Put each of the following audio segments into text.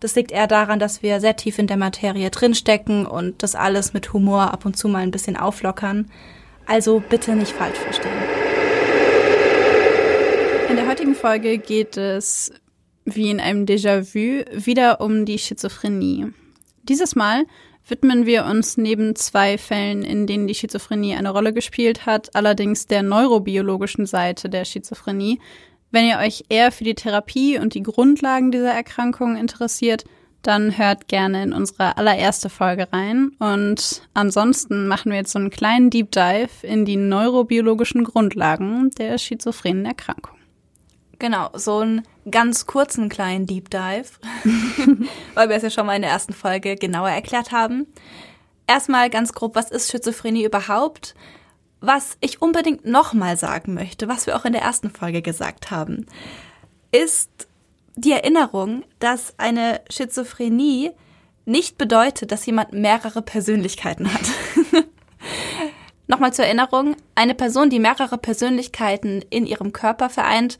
Das liegt eher daran, dass wir sehr tief in der Materie drinstecken und das alles mit Humor ab und zu mal ein bisschen auflockern. Also bitte nicht falsch verstehen. In der heutigen Folge geht es, wie in einem Déjà-vu, wieder um die Schizophrenie. Dieses Mal widmen wir uns neben zwei Fällen, in denen die Schizophrenie eine Rolle gespielt hat, allerdings der neurobiologischen Seite der Schizophrenie, wenn ihr euch eher für die Therapie und die Grundlagen dieser Erkrankung interessiert, dann hört gerne in unsere allererste Folge rein. Und ansonsten machen wir jetzt so einen kleinen Deep Dive in die neurobiologischen Grundlagen der schizophrenen Erkrankung. Genau, so einen ganz kurzen kleinen Deep Dive, weil wir es ja schon mal in der ersten Folge genauer erklärt haben. Erstmal ganz grob, was ist Schizophrenie überhaupt? Was ich unbedingt nochmal sagen möchte, was wir auch in der ersten Folge gesagt haben, ist die Erinnerung, dass eine Schizophrenie nicht bedeutet, dass jemand mehrere Persönlichkeiten hat. Nochmal zur Erinnerung, eine Person, die mehrere Persönlichkeiten in ihrem Körper vereint,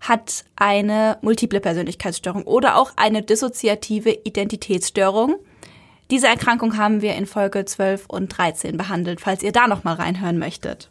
hat eine multiple Persönlichkeitsstörung oder auch eine dissoziative Identitätsstörung. Diese Erkrankung haben wir in Folge 12 und 13 behandelt, falls ihr da noch mal reinhören möchtet.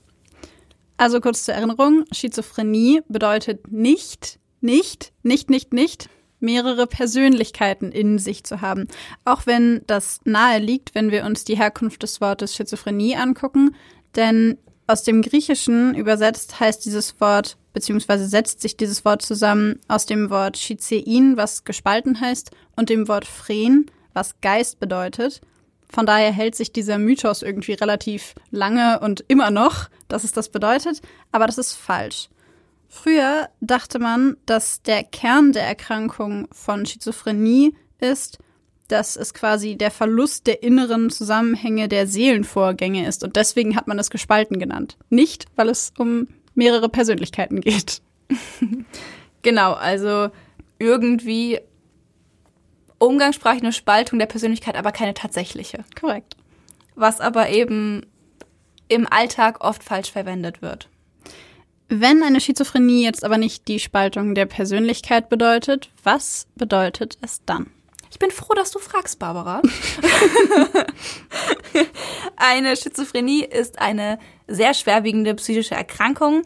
Also kurz zur Erinnerung, Schizophrenie bedeutet nicht, nicht, nicht, nicht, nicht mehrere Persönlichkeiten in sich zu haben. Auch wenn das nahe liegt, wenn wir uns die Herkunft des Wortes Schizophrenie angucken, denn aus dem Griechischen übersetzt heißt dieses Wort, beziehungsweise setzt sich dieses Wort zusammen aus dem Wort Schizein, was gespalten heißt, und dem Wort Phren, was Geist bedeutet. Von daher hält sich dieser Mythos irgendwie relativ lange und immer noch, dass es das bedeutet, aber das ist falsch. Früher dachte man, dass der Kern der Erkrankung von Schizophrenie ist, dass es quasi der Verlust der inneren Zusammenhänge der Seelenvorgänge ist und deswegen hat man es gespalten genannt. Nicht, weil es um mehrere Persönlichkeiten geht. genau, also irgendwie umgangssprachlich eine Spaltung der Persönlichkeit, aber keine tatsächliche. Korrekt. Was aber eben im Alltag oft falsch verwendet wird. Wenn eine Schizophrenie jetzt aber nicht die Spaltung der Persönlichkeit bedeutet, was bedeutet es dann? Ich bin froh, dass du fragst, Barbara. eine Schizophrenie ist eine sehr schwerwiegende psychische Erkrankung,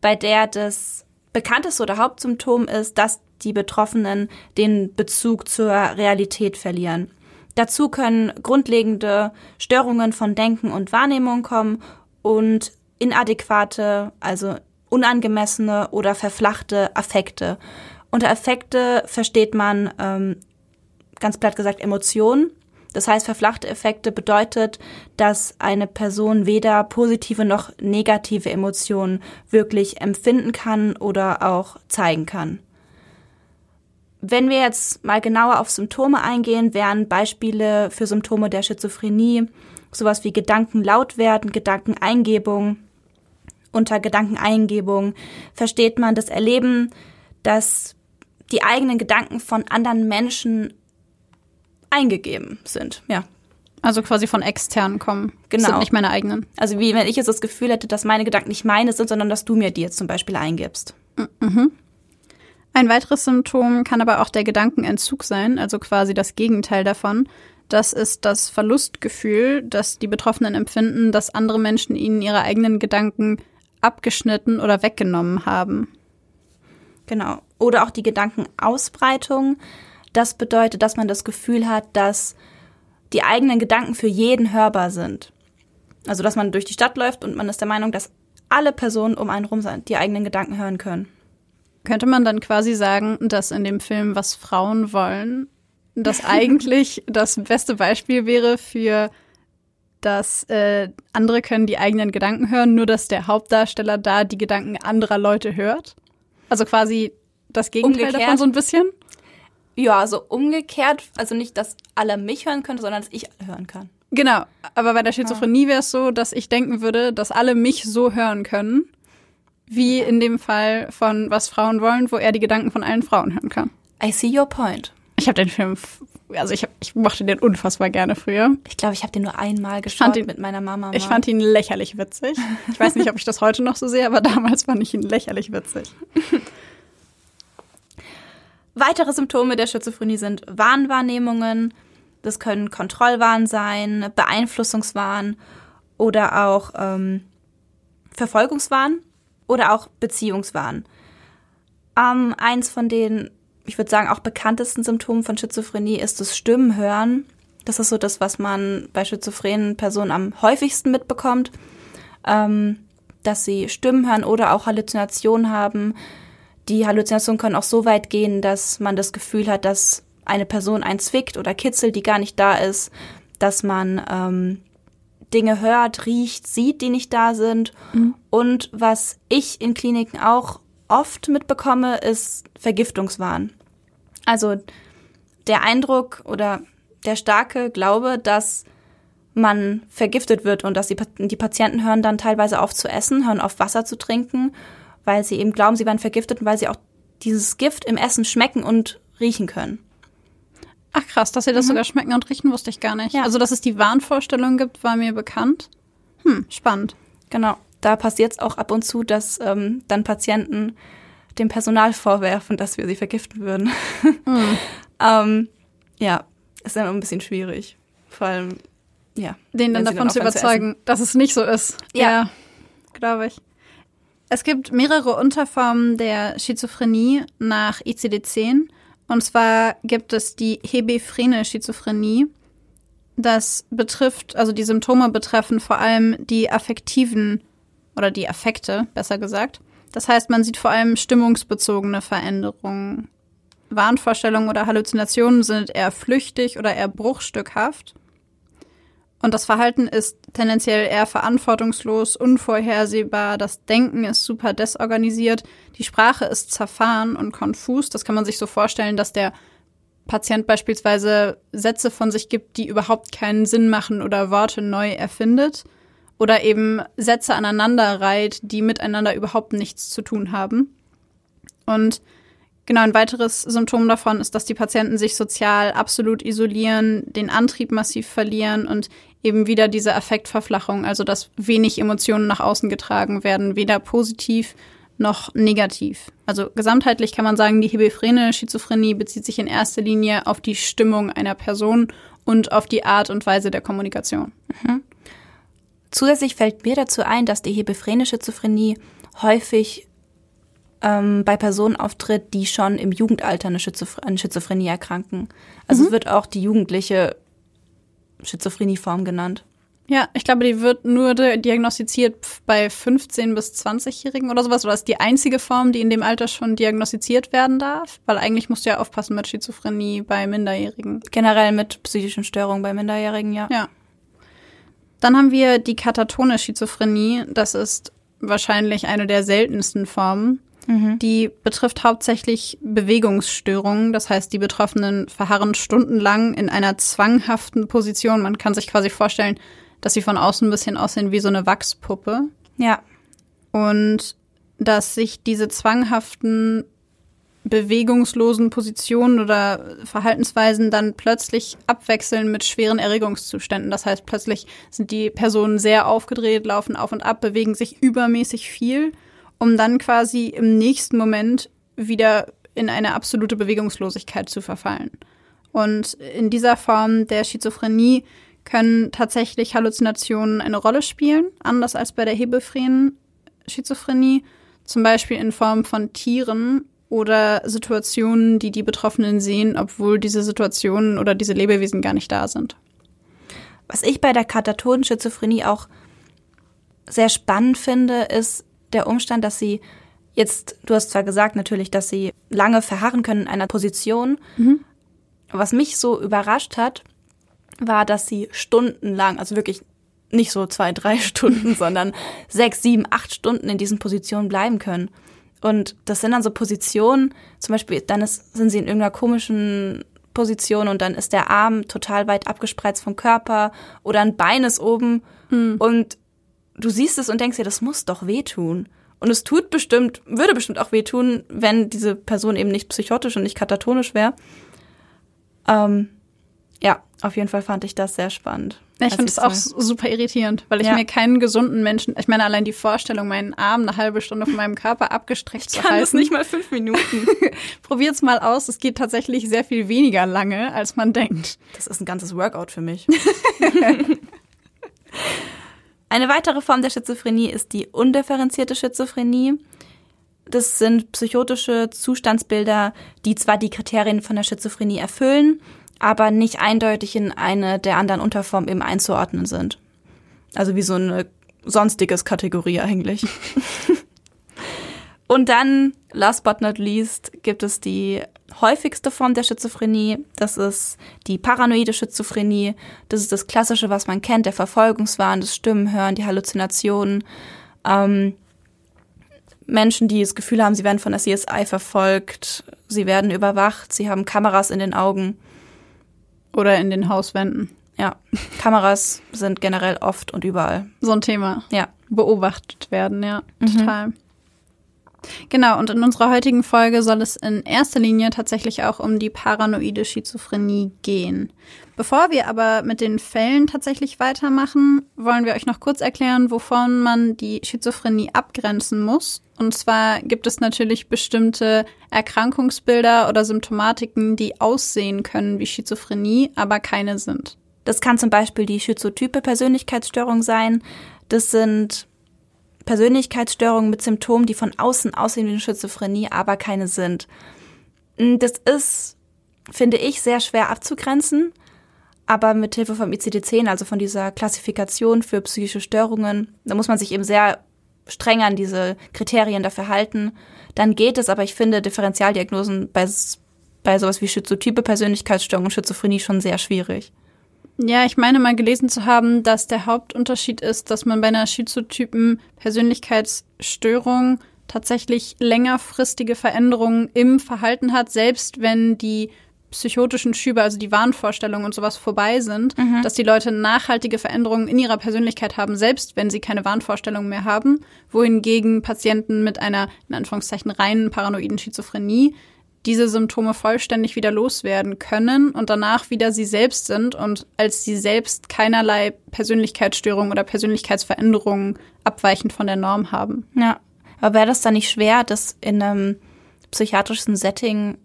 bei der das bekannteste oder Hauptsymptom ist, dass die Betroffenen den Bezug zur Realität verlieren. Dazu können grundlegende Störungen von Denken und Wahrnehmung kommen und inadäquate, also unangemessene oder verflachte Affekte. Unter Affekte versteht man ähm, ganz platt gesagt Emotionen. Das heißt, verflachte Effekte bedeutet, dass eine Person weder positive noch negative Emotionen wirklich empfinden kann oder auch zeigen kann. Wenn wir jetzt mal genauer auf Symptome eingehen, wären Beispiele für Symptome der Schizophrenie sowas wie Gedanken laut werden, Gedankeneingebung. Unter Gedankeneingebung versteht man das Erleben, dass die eigenen Gedanken von anderen Menschen eingegeben sind. Ja. Also quasi von externen kommen. Genau. Das sind nicht meine eigenen. Also wie wenn ich jetzt das Gefühl hätte, dass meine Gedanken nicht meine sind, sondern dass du mir die jetzt zum Beispiel eingibst. Mhm. Ein weiteres Symptom kann aber auch der Gedankenentzug sein, also quasi das Gegenteil davon. Das ist das Verlustgefühl, das die Betroffenen empfinden, dass andere Menschen ihnen ihre eigenen Gedanken abgeschnitten oder weggenommen haben. Genau. Oder auch die Gedankenausbreitung. Das bedeutet, dass man das Gefühl hat, dass die eigenen Gedanken für jeden hörbar sind. Also, dass man durch die Stadt läuft und man ist der Meinung, dass alle Personen um einen rum sind, die eigenen Gedanken hören können. Könnte man dann quasi sagen, dass in dem Film, was Frauen wollen, das eigentlich das beste Beispiel wäre für dass äh, andere können die eigenen Gedanken hören, nur dass der Hauptdarsteller da die Gedanken anderer Leute hört? Also quasi das Gegenteil Umgekehrt. davon so ein bisschen? Ja, also umgekehrt, also nicht, dass alle mich hören können, sondern dass ich alle hören kann. Genau, aber bei der Schizophrenie wäre es so, dass ich denken würde, dass alle mich so hören können, wie in dem Fall von Was Frauen wollen, wo er die Gedanken von allen Frauen hören kann. I see your point. Ich habe den Film, also ich, hab, ich mochte den unfassbar gerne früher. Ich glaube, ich habe den nur einmal fand geschaut ihn- mit meiner Mama. Mal. Ich fand ihn lächerlich witzig. Ich weiß nicht, ob ich das heute noch so sehe, aber damals fand ich ihn lächerlich witzig. Weitere Symptome der Schizophrenie sind Wahnwahrnehmungen. Das können Kontrollwahn sein, Beeinflussungswahn oder auch ähm, Verfolgungswahn oder auch Beziehungswahn. Ähm, eins von den, ich würde sagen, auch bekanntesten Symptomen von Schizophrenie ist das Stimmenhören. Das ist so das, was man bei schizophrenen Personen am häufigsten mitbekommt, ähm, dass sie Stimmen hören oder auch Halluzinationen haben. Die Halluzinationen können auch so weit gehen, dass man das Gefühl hat, dass eine Person einen zwickt oder kitzelt, die gar nicht da ist, dass man ähm, Dinge hört, riecht, sieht, die nicht da sind. Und was ich in Kliniken auch oft mitbekomme, ist Vergiftungswahn. Also der Eindruck oder der starke Glaube, dass man vergiftet wird und dass die, die Patienten hören dann teilweise auf zu essen, hören auf Wasser zu trinken, weil sie eben glauben, sie werden vergiftet und weil sie auch dieses Gift im Essen schmecken und riechen können. Ach krass, dass sie das sogar schmecken und riechen, wusste ich gar nicht. Ja. Also, dass es die Wahnvorstellung gibt, war mir bekannt. Hm, spannend. Genau. Da passiert es auch ab und zu, dass ähm, dann Patienten dem Personal vorwerfen, dass wir sie vergiften würden. ähm, ja, ist dann ein bisschen schwierig. Vor allem, ja. Den dann davon zu aufhören überzeugen, dass es nicht so ist. Ja. glaube ich. Es gibt mehrere Unterformen der Schizophrenie nach ICD-10. Und zwar gibt es die hebephrene Schizophrenie. Das betrifft, also die Symptome betreffen vor allem die affektiven oder die Affekte, besser gesagt. Das heißt, man sieht vor allem stimmungsbezogene Veränderungen. Wahnvorstellungen oder Halluzinationen sind eher flüchtig oder eher bruchstückhaft. Und das Verhalten ist tendenziell eher verantwortungslos, unvorhersehbar. Das Denken ist super desorganisiert. Die Sprache ist zerfahren und konfus. Das kann man sich so vorstellen, dass der Patient beispielsweise Sätze von sich gibt, die überhaupt keinen Sinn machen oder Worte neu erfindet. Oder eben Sätze aneinander reiht, die miteinander überhaupt nichts zu tun haben. Und Genau, ein weiteres Symptom davon ist, dass die Patienten sich sozial absolut isolieren, den Antrieb massiv verlieren und eben wieder diese Affektverflachung, also dass wenig Emotionen nach außen getragen werden, weder positiv noch negativ. Also gesamtheitlich kann man sagen, die hebephrene Schizophrenie bezieht sich in erster Linie auf die Stimmung einer Person und auf die Art und Weise der Kommunikation. Zusätzlich fällt mir dazu ein, dass die hebephrene Schizophrenie häufig ähm, bei Personen auftritt, die schon im Jugendalter eine Schizophr an Schizophrenie erkranken. Also es wird auch die jugendliche Schizophrenieform genannt. Ja, ich glaube, die wird nur di- diagnostiziert bei 15- bis 20-Jährigen oder sowas. Oder ist die einzige Form, die in dem Alter schon diagnostiziert werden darf? Weil eigentlich musst du ja aufpassen mit Schizophrenie bei Minderjährigen. Generell mit psychischen Störungen bei Minderjährigen, ja. Ja. Dann haben wir die katatone Schizophrenie. Das ist wahrscheinlich eine der seltensten Formen. Die betrifft hauptsächlich Bewegungsstörungen. Das heißt, die Betroffenen verharren stundenlang in einer zwanghaften Position. Man kann sich quasi vorstellen, dass sie von außen ein bisschen aussehen wie so eine Wachspuppe. Ja. Und dass sich diese zwanghaften, bewegungslosen Positionen oder Verhaltensweisen dann plötzlich abwechseln mit schweren Erregungszuständen. Das heißt, plötzlich sind die Personen sehr aufgedreht, laufen auf und ab, bewegen sich übermäßig viel, um dann quasi im nächsten Moment wieder in eine absolute Bewegungslosigkeit zu verfallen. Und in dieser Form der Schizophrenie können tatsächlich Halluzinationen eine Rolle spielen, anders als bei der hebephrenen Schizophrenie, zum Beispiel in Form von Tieren oder Situationen, die die Betroffenen sehen, obwohl diese Situationen oder diese Lebewesen gar nicht da sind. Was ich bei der katatonen Schizophrenie auch sehr spannend finde, ist der Umstand, dass sie jetzt, du hast zwar gesagt natürlich, dass sie lange verharren können in einer Position. Mhm. Was mich so überrascht hat, war, dass sie stundenlang, also wirklich nicht so zwei, drei Stunden, sondern sechs, sieben, acht Stunden in diesen Positionen bleiben können. Und das sind dann so Positionen, zum Beispiel, dann ist, sind sie in irgendeiner komischen Position und dann ist der Arm total weit abgespreizt vom Körper oder ein Bein ist oben mhm. und du siehst es und denkst dir, das muss doch wehtun. Und es tut bestimmt, würde bestimmt auch wehtun, wenn diese Person eben nicht psychotisch und nicht katatonisch wäre. Ähm, ja, auf jeden Fall fand ich das sehr spannend. Ja, ich finde es auch super irritierend, weil ich ja. mir keinen gesunden Menschen, ich meine allein die Vorstellung, meinen Arm eine halbe Stunde von meinem Körper abgestreckt ich zu halten. Ich kann nicht mal fünf Minuten. Probiert's mal aus, es geht tatsächlich sehr viel weniger lange, als man denkt. Das ist ein ganzes Workout für mich. Eine weitere Form der Schizophrenie ist die undifferenzierte Schizophrenie. Das sind psychotische Zustandsbilder, die zwar die Kriterien von der Schizophrenie erfüllen, aber nicht eindeutig in eine der anderen Unterformen eben einzuordnen sind. Also wie so eine sonstiges Kategorie eigentlich. Und dann, last but not least, gibt es die häufigste Form der Schizophrenie. Das ist die paranoide Schizophrenie. Das ist das Klassische, was man kennt, der Verfolgungswahn, das Stimmenhören, die Halluzinationen. Ähm, Menschen, die das Gefühl haben, sie werden von der CSI verfolgt, sie werden überwacht, sie haben Kameras in den Augen. Oder in den Hauswänden. Ja, Kameras sind generell oft und überall. So ein Thema. Ja. Beobachtet werden, ja, mhm. total. Genau, und in unserer heutigen Folge soll es in erster Linie tatsächlich auch um die paranoide Schizophrenie gehen. Bevor wir aber mit den Fällen tatsächlich weitermachen, wollen wir euch noch kurz erklären, wovon man die Schizophrenie abgrenzen muss. Und zwar gibt es natürlich bestimmte Erkrankungsbilder oder Symptomatiken, die aussehen können wie Schizophrenie, aber keine sind. Das kann zum Beispiel die schizotype Persönlichkeitsstörung sein. Das sind Persönlichkeitsstörungen mit Symptomen, die von außen aussehen wie eine Schizophrenie, aber keine sind. Das ist, finde ich, sehr schwer abzugrenzen. Aber mit Hilfe vom ICD-10, also von dieser Klassifikation für psychische Störungen, da muss man sich eben sehr streng an diese Kriterien dafür halten. Dann geht es, aber ich finde Differentialdiagnosen bei, bei sowas wie schizotype Persönlichkeitsstörung und Schizophrenie schon sehr schwierig. Ja, ich meine mal gelesen zu haben, dass der Hauptunterschied ist, dass man bei einer schizotypen Persönlichkeitsstörung tatsächlich längerfristige Veränderungen im Verhalten hat, selbst wenn die psychotischen Schübe, also die Wahnvorstellungen und sowas vorbei sind, mhm. dass die Leute nachhaltige Veränderungen in ihrer Persönlichkeit haben, selbst wenn sie keine Wahnvorstellungen mehr haben, wohingegen Patienten mit einer, in Anführungszeichen, reinen paranoiden Schizophrenie diese Symptome vollständig wieder loswerden können und danach wieder sie selbst sind und als sie selbst keinerlei Persönlichkeitsstörungen oder Persönlichkeitsveränderungen abweichend von der Norm haben. Ja, aber wäre das dann nicht schwer, das in einem psychiatrischen Setting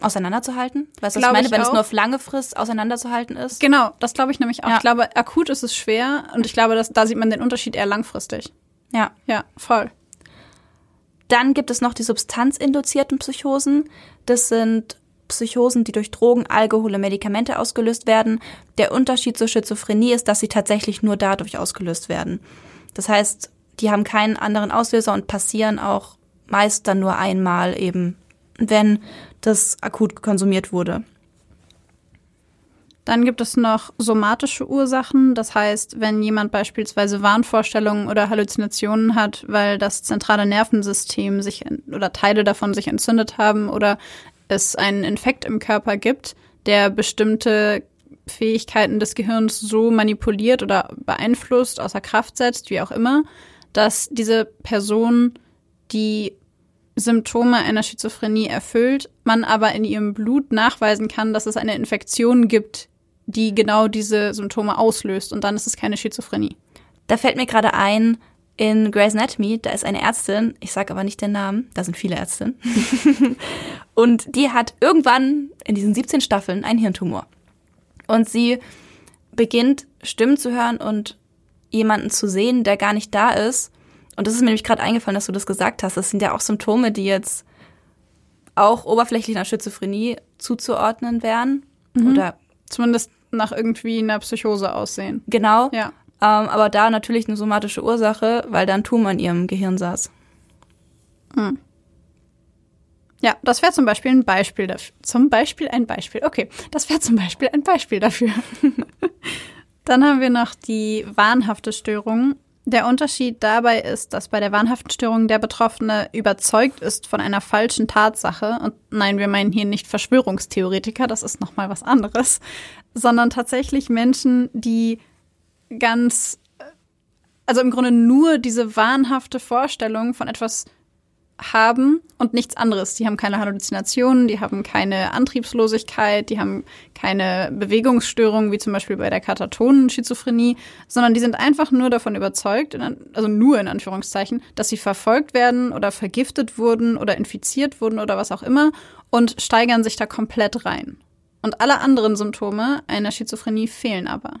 auseinanderzuhalten? Weißt du, was ich meine, ich wenn auch. es nur auf lange Frist auseinanderzuhalten ist? Genau, das glaube ich nämlich auch. Ja. Ich glaube, akut ist es schwer und ich glaube, dass, da sieht man den Unterschied eher langfristig. Ja. Ja, voll. Dann gibt es noch die substanzinduzierten Psychosen. Das sind Psychosen, die durch Drogen, Alkohol und Medikamente ausgelöst werden. Der Unterschied zur Schizophrenie ist, dass sie tatsächlich nur dadurch ausgelöst werden. Das heißt, die haben keinen anderen Auslöser und passieren auch meist dann nur einmal eben, wenn das akut konsumiert wurde. Dann gibt es noch somatische Ursachen. Das heißt, wenn jemand beispielsweise Wahnvorstellungen oder Halluzinationen hat, weil das zentrale Nervensystem sich oder Teile davon sich entzündet haben oder es einen Infekt im Körper gibt, der bestimmte Fähigkeiten des Gehirns so manipuliert oder beeinflusst, außer Kraft setzt, wie auch immer, dass diese Person die Symptome einer Schizophrenie erfüllt, man aber in ihrem Blut nachweisen kann, dass es eine Infektion gibt, die genau diese Symptome auslöst und dann ist es keine Schizophrenie. Da fällt mir gerade ein, in Grey's Anatomy, da ist eine Ärztin, ich sage aber nicht den Namen, da sind viele Ärztinnen, und die hat irgendwann in diesen 17 Staffeln einen Hirntumor. Und sie beginnt Stimmen zu hören und jemanden zu sehen, der gar nicht da ist. Und das ist mir nämlich gerade eingefallen, dass du das gesagt hast. Das sind ja auch Symptome, die jetzt auch oberflächlich einer Schizophrenie zuzuordnen wären. Mhm. Oder zumindest nach irgendwie einer Psychose aussehen. Genau. Ja. Ähm, aber da natürlich eine somatische Ursache, weil da ein Tumor in ihrem Gehirn saß. Hm. Ja, das wäre zum Beispiel ein Beispiel dafür. Zum Beispiel ein Beispiel. Okay, das wäre zum Beispiel ein Beispiel dafür. Dann haben wir noch die wahnhafte Störung. Der Unterschied dabei ist, dass bei der wahnhaften Störung der Betroffene überzeugt ist von einer falschen Tatsache. Und nein, wir meinen hier nicht Verschwörungstheoretiker, das ist nochmal was anderes, sondern tatsächlich Menschen, die ganz, also im Grunde nur diese wahnhafte Vorstellung von etwas haben und nichts anderes. Die haben keine Halluzinationen, die haben keine Antriebslosigkeit, die haben keine Bewegungsstörungen, wie zum Beispiel bei der katatonen Schizophrenie, sondern die sind einfach nur davon überzeugt, also nur in Anführungszeichen, dass sie verfolgt werden oder vergiftet wurden oder infiziert wurden oder was auch immer und steigern sich da komplett rein. Und alle anderen Symptome einer Schizophrenie fehlen aber.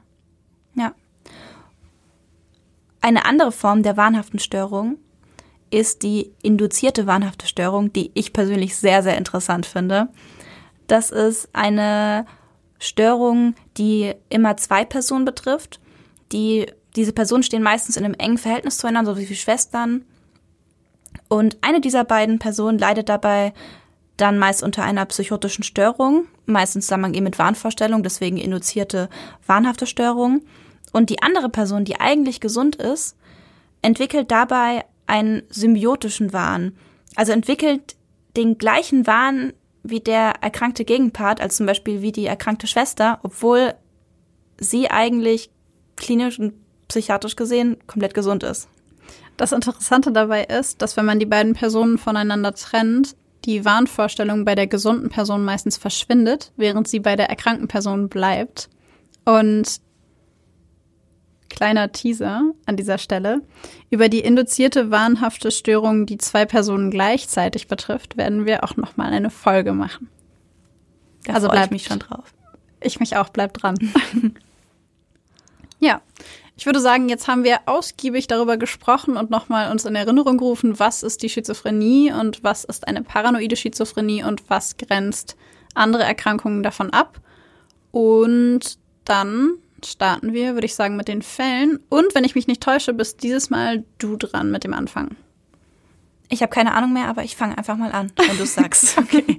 Ja. Eine andere Form der wahnhaften Störung ist die induzierte wahnhafte Störung, die ich persönlich sehr, sehr interessant finde. Das ist eine Störung, die immer zwei Personen betrifft. Die, diese Personen stehen meistens in einem engen Verhältnis zueinander, so wie Schwestern. Und eine dieser beiden Personen leidet dabei dann meist unter einer psychotischen Störung, meistens zusammen mit Wahnvorstellung, deswegen induzierte wahnhafte Störung. Und die andere Person, die eigentlich gesund ist, entwickelt dabei einen symbiotischen Wahn. Also entwickelt den gleichen Wahn wie der erkrankte Gegenpart, als zum Beispiel wie die erkrankte Schwester, obwohl sie eigentlich klinisch und psychiatrisch gesehen komplett gesund ist. Das Interessante dabei ist, dass wenn man die beiden Personen voneinander trennt, die Wahnvorstellung bei der gesunden Person meistens verschwindet, während sie bei der erkrankten Person bleibt. Und kleiner Teaser an dieser Stelle. Über die induzierte wahnhafte Störung, die zwei Personen gleichzeitig betrifft, werden wir auch noch mal eine Folge machen. Da also bleib mich schon drauf. Ich mich auch, bleib dran. ja. Ich würde sagen, jetzt haben wir ausgiebig darüber gesprochen und nochmal uns in Erinnerung gerufen, was ist die Schizophrenie und was ist eine paranoide Schizophrenie und was grenzt andere Erkrankungen davon ab. Und dann starten wir, würde ich sagen, mit den Fällen. Und wenn ich mich nicht täusche, bist dieses Mal du dran mit dem Anfang. Ich habe keine Ahnung mehr, aber ich fange einfach mal an, wenn du sagst. okay.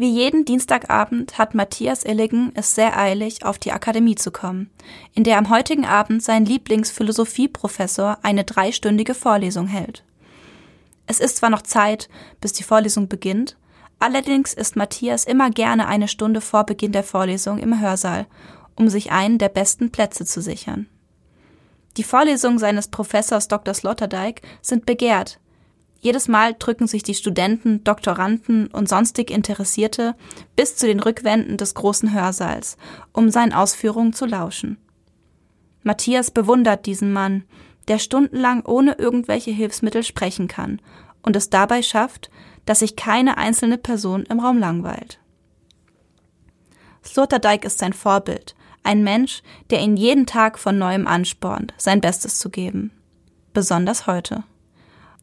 Wie jeden Dienstagabend hat Matthias Illigen es sehr eilig, auf die Akademie zu kommen, in der am heutigen Abend sein Lieblingsphilosophieprofessor eine dreistündige Vorlesung hält. Es ist zwar noch Zeit, bis die Vorlesung beginnt, Allerdings ist Matthias immer gerne eine Stunde vor Beginn der Vorlesung im Hörsaal, um sich einen der besten Plätze zu sichern. Die Vorlesungen seines Professors Dr. Sloterdijk sind begehrt. Jedes Mal drücken sich die Studenten, Doktoranden und sonstig Interessierte bis zu den Rückwänden des großen Hörsaals, um seinen Ausführungen zu lauschen. Matthias bewundert diesen Mann, der stundenlang ohne irgendwelche Hilfsmittel sprechen kann und es dabei schafft, dass sich keine einzelne Person im Raum langweilt. Sloterdijk ist sein Vorbild, ein Mensch, der ihn jeden Tag von neuem anspornt, sein Bestes zu geben. Besonders heute.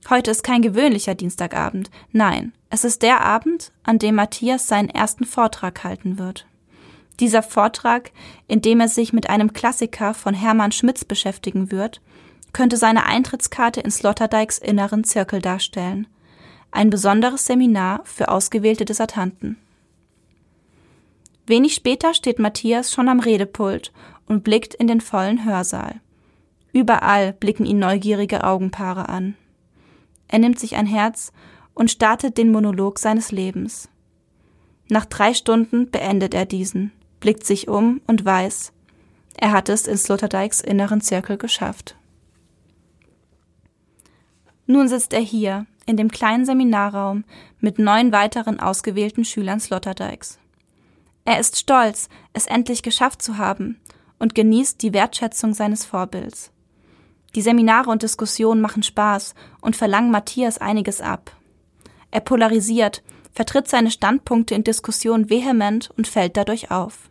Heute ist kein gewöhnlicher Dienstagabend, nein, es ist der Abend, an dem Matthias seinen ersten Vortrag halten wird. Dieser Vortrag, in dem er sich mit einem Klassiker von Hermann Schmitz beschäftigen wird, könnte seine Eintrittskarte in Sloterdijks inneren Zirkel darstellen, ein besonderes Seminar für ausgewählte Dissertanten. Wenig später steht Matthias schon am Redepult und blickt in den vollen Hörsaal. Überall blicken ihn neugierige Augenpaare an. Er nimmt sich ein Herz und startet den Monolog seines Lebens. Nach drei Stunden beendet er diesen, blickt sich um und weiß, er hat es in Sloterdijks inneren Zirkel geschafft. Nun sitzt er hier, in dem kleinen Seminarraum mit neun weiteren ausgewählten Schülern Sloterdijks. Er ist stolz, es endlich geschafft zu haben und genießt die Wertschätzung seines Vorbilds. Die Seminare und Diskussionen machen Spaß und verlangen Matthias einiges ab. Er polarisiert, vertritt seine Standpunkte in Diskussionen vehement und fällt dadurch auf.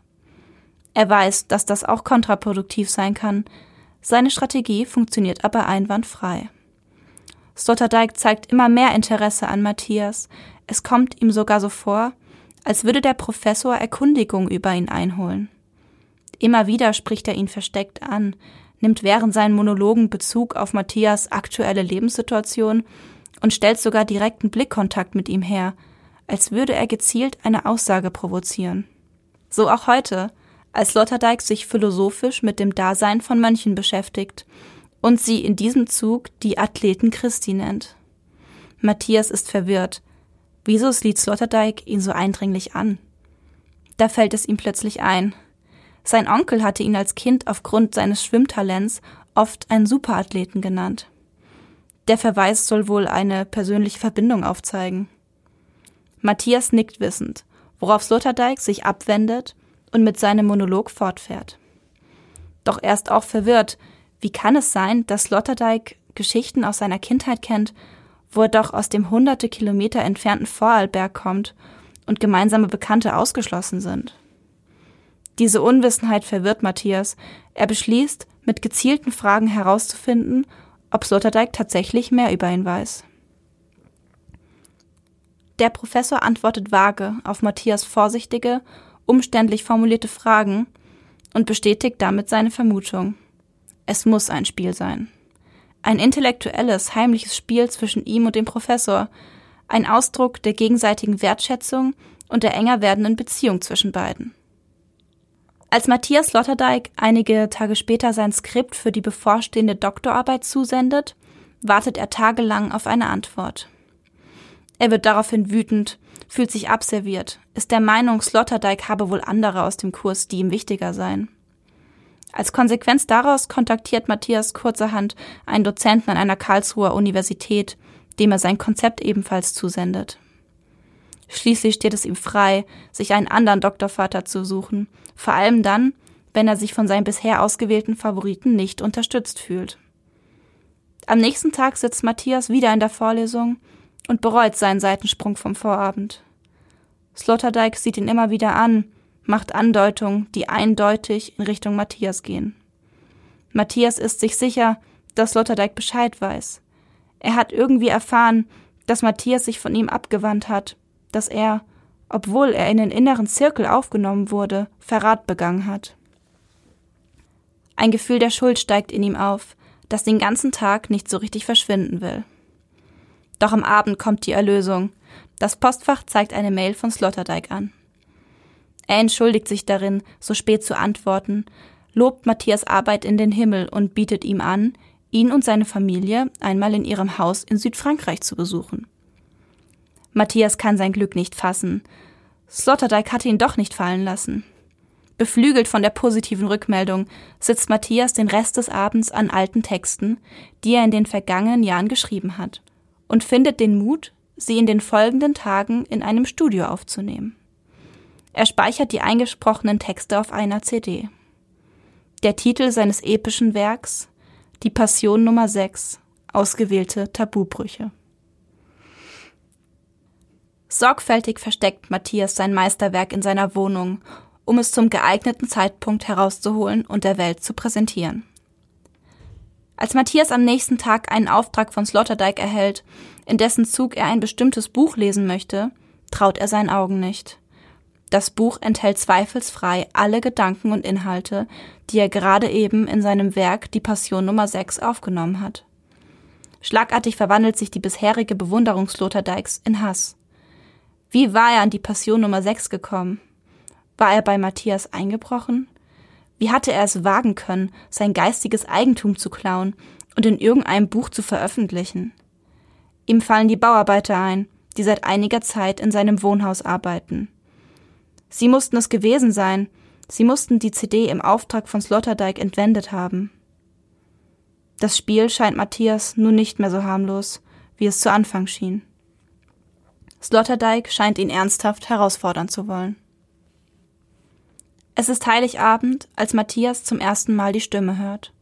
Er weiß, dass das auch kontraproduktiv sein kann, seine Strategie funktioniert aber einwandfrei. Sloterdijk zeigt immer mehr Interesse an Matthias. Es kommt ihm sogar so vor, als würde der Professor Erkundigung über ihn einholen. Immer wieder spricht er ihn versteckt an, nimmt während seinen Monologen Bezug auf Matthias aktuelle Lebenssituation und stellt sogar direkten Blickkontakt mit ihm her, als würde er gezielt eine Aussage provozieren. So auch heute, als Sloterdijk sich philosophisch mit dem Dasein von Mönchen beschäftigt und sie in diesem Zug die Athleten Christi nennt. Matthias ist verwirrt. Wieso sieht Sloterdijk ihn so eindringlich an? Da fällt es ihm plötzlich ein. Sein Onkel hatte ihn als Kind aufgrund seines Schwimmtalents oft einen Superathleten genannt. Der Verweis soll wohl eine persönliche Verbindung aufzeigen. Matthias nickt wissend, worauf Sloterdijk sich abwendet und mit seinem Monolog fortfährt. Doch er ist auch verwirrt. Wie kann es sein, dass Sloterdijk Geschichten aus seiner Kindheit kennt, wo er doch aus dem hunderte Kilometer entfernten Vorarlberg kommt und gemeinsame Bekannte ausgeschlossen sind? Diese Unwissenheit verwirrt Matthias. Er beschließt, mit gezielten Fragen herauszufinden, ob Sloterdijk tatsächlich mehr über ihn weiß. Der Professor antwortet vage auf Matthias vorsichtige umständlich formulierte Fragen und bestätigt damit seine Vermutung. Es muss ein Spiel sein. Ein intellektuelles, heimliches Spiel zwischen ihm und dem Professor, ein Ausdruck der gegenseitigen Wertschätzung und der enger werdenden Beziehung zwischen beiden. Als Matthias Lotterdijk einige Tage später sein Skript für die bevorstehende Doktorarbeit zusendet, wartet er tagelang auf eine Antwort. Er wird daraufhin wütend fühlt sich abserviert, ist der Meinung, Sloterdijk habe wohl andere aus dem Kurs, die ihm wichtiger seien. Als Konsequenz daraus kontaktiert Matthias kurzerhand einen Dozenten an einer Karlsruher Universität, dem er sein Konzept ebenfalls zusendet. Schließlich steht es ihm frei, sich einen anderen Doktorvater zu suchen, vor allem dann, wenn er sich von seinen bisher ausgewählten Favoriten nicht unterstützt fühlt. Am nächsten Tag sitzt Matthias wieder in der Vorlesung und bereut seinen Seitensprung vom Vorabend. Sloterdijk sieht ihn immer wieder an, macht Andeutungen, die eindeutig in Richtung Matthias gehen. Matthias ist sich sicher, dass Sloterdijk Bescheid weiß. Er hat irgendwie erfahren, dass Matthias sich von ihm abgewandt hat, dass er, obwohl er in den inneren Zirkel aufgenommen wurde, Verrat begangen hat. Ein Gefühl der Schuld steigt in ihm auf, das den ganzen Tag nicht so richtig verschwinden will. Doch am Abend kommt die Erlösung. Das Postfach zeigt eine Mail von Sloterdijk an. Er entschuldigt sich darin, so spät zu antworten, lobt Matthias Arbeit in den Himmel und bietet ihm an, ihn und seine Familie einmal in ihrem Haus in Südfrankreich zu besuchen. Matthias kann sein Glück nicht fassen. Sloterdijk hatte ihn doch nicht fallen lassen. Beflügelt von der positiven Rückmeldung sitzt Matthias den Rest des Abends an alten Texten, die er in den vergangenen Jahren geschrieben hat und findet den Mut, sie in den folgenden Tagen in einem Studio aufzunehmen. Er speichert die eingesprochenen Texte auf einer CD. Der Titel seines epischen Werks Die Passion Nummer 6 Ausgewählte Tabubrüche. Sorgfältig versteckt Matthias sein Meisterwerk in seiner Wohnung, um es zum geeigneten Zeitpunkt herauszuholen und der Welt zu präsentieren. Als Matthias am nächsten Tag einen Auftrag von Sloterdijk erhält, in dessen Zug er ein bestimmtes Buch lesen möchte, traut er seinen Augen nicht. Das Buch enthält zweifelsfrei alle Gedanken und Inhalte, die er gerade eben in seinem Werk Die Passion Nummer 6 aufgenommen hat. Schlagartig verwandelt sich die bisherige Bewunderung Sloterdijks in Hass. Wie war er an die Passion Nummer 6 gekommen? War er bei Matthias eingebrochen? Wie hatte er es wagen können, sein geistiges Eigentum zu klauen und in irgendeinem Buch zu veröffentlichen? Ihm fallen die Bauarbeiter ein, die seit einiger Zeit in seinem Wohnhaus arbeiten. Sie mussten es gewesen sein, sie mussten die CD im Auftrag von Sloterdijk entwendet haben. Das Spiel scheint Matthias nun nicht mehr so harmlos, wie es zu Anfang schien. Sloterdijk scheint ihn ernsthaft herausfordern zu wollen. Es ist Heiligabend, als Matthias zum ersten Mal die Stimme hört.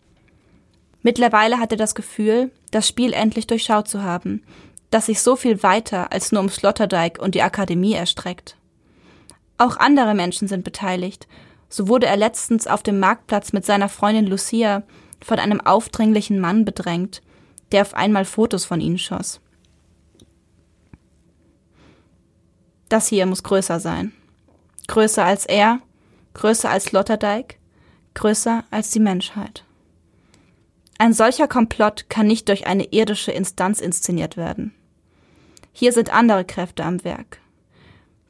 Mittlerweile hat er das Gefühl, das Spiel endlich durchschaut zu haben, das sich so viel weiter als nur um Sloterdijk und die Akademie erstreckt. Auch andere Menschen sind beteiligt. So wurde er letztens auf dem Marktplatz mit seiner Freundin Lucia von einem aufdringlichen Mann bedrängt, der auf einmal Fotos von ihnen schoss. Das hier muss größer sein. Größer als er, größer als Sloterdijk, größer als die Menschheit. Ein solcher Komplott kann nicht durch eine irdische Instanz inszeniert werden. Hier sind andere Kräfte am Werk.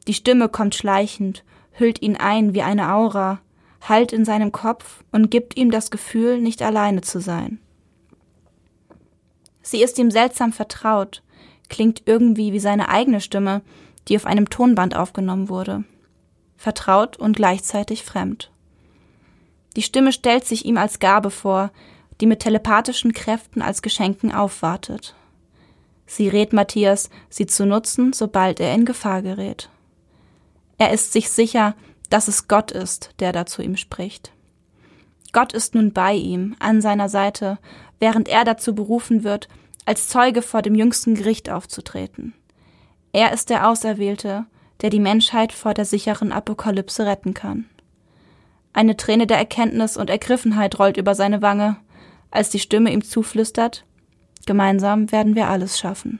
Die Stimme kommt schleichend, hüllt ihn ein wie eine Aura, hallt in seinem Kopf und gibt ihm das Gefühl, nicht alleine zu sein. Sie ist ihm seltsam vertraut, klingt irgendwie wie seine eigene Stimme, die auf einem Tonband aufgenommen wurde. Vertraut und gleichzeitig fremd. Die Stimme stellt sich ihm als Gabe vor, die mit telepathischen Kräften als Geschenken aufwartet. Sie rät Matthias, sie zu nutzen, sobald er in Gefahr gerät. Er ist sich sicher, dass es Gott ist, der da zu ihm spricht. Gott ist nun bei ihm, an seiner Seite, während er dazu berufen wird, als Zeuge vor dem jüngsten Gericht aufzutreten. Er ist der Auserwählte, der die Menschheit vor der sicheren Apokalypse retten kann. Eine Träne der Erkenntnis und Ergriffenheit rollt über seine Wange, als die Stimme ihm zuflüstert Gemeinsam werden wir alles schaffen.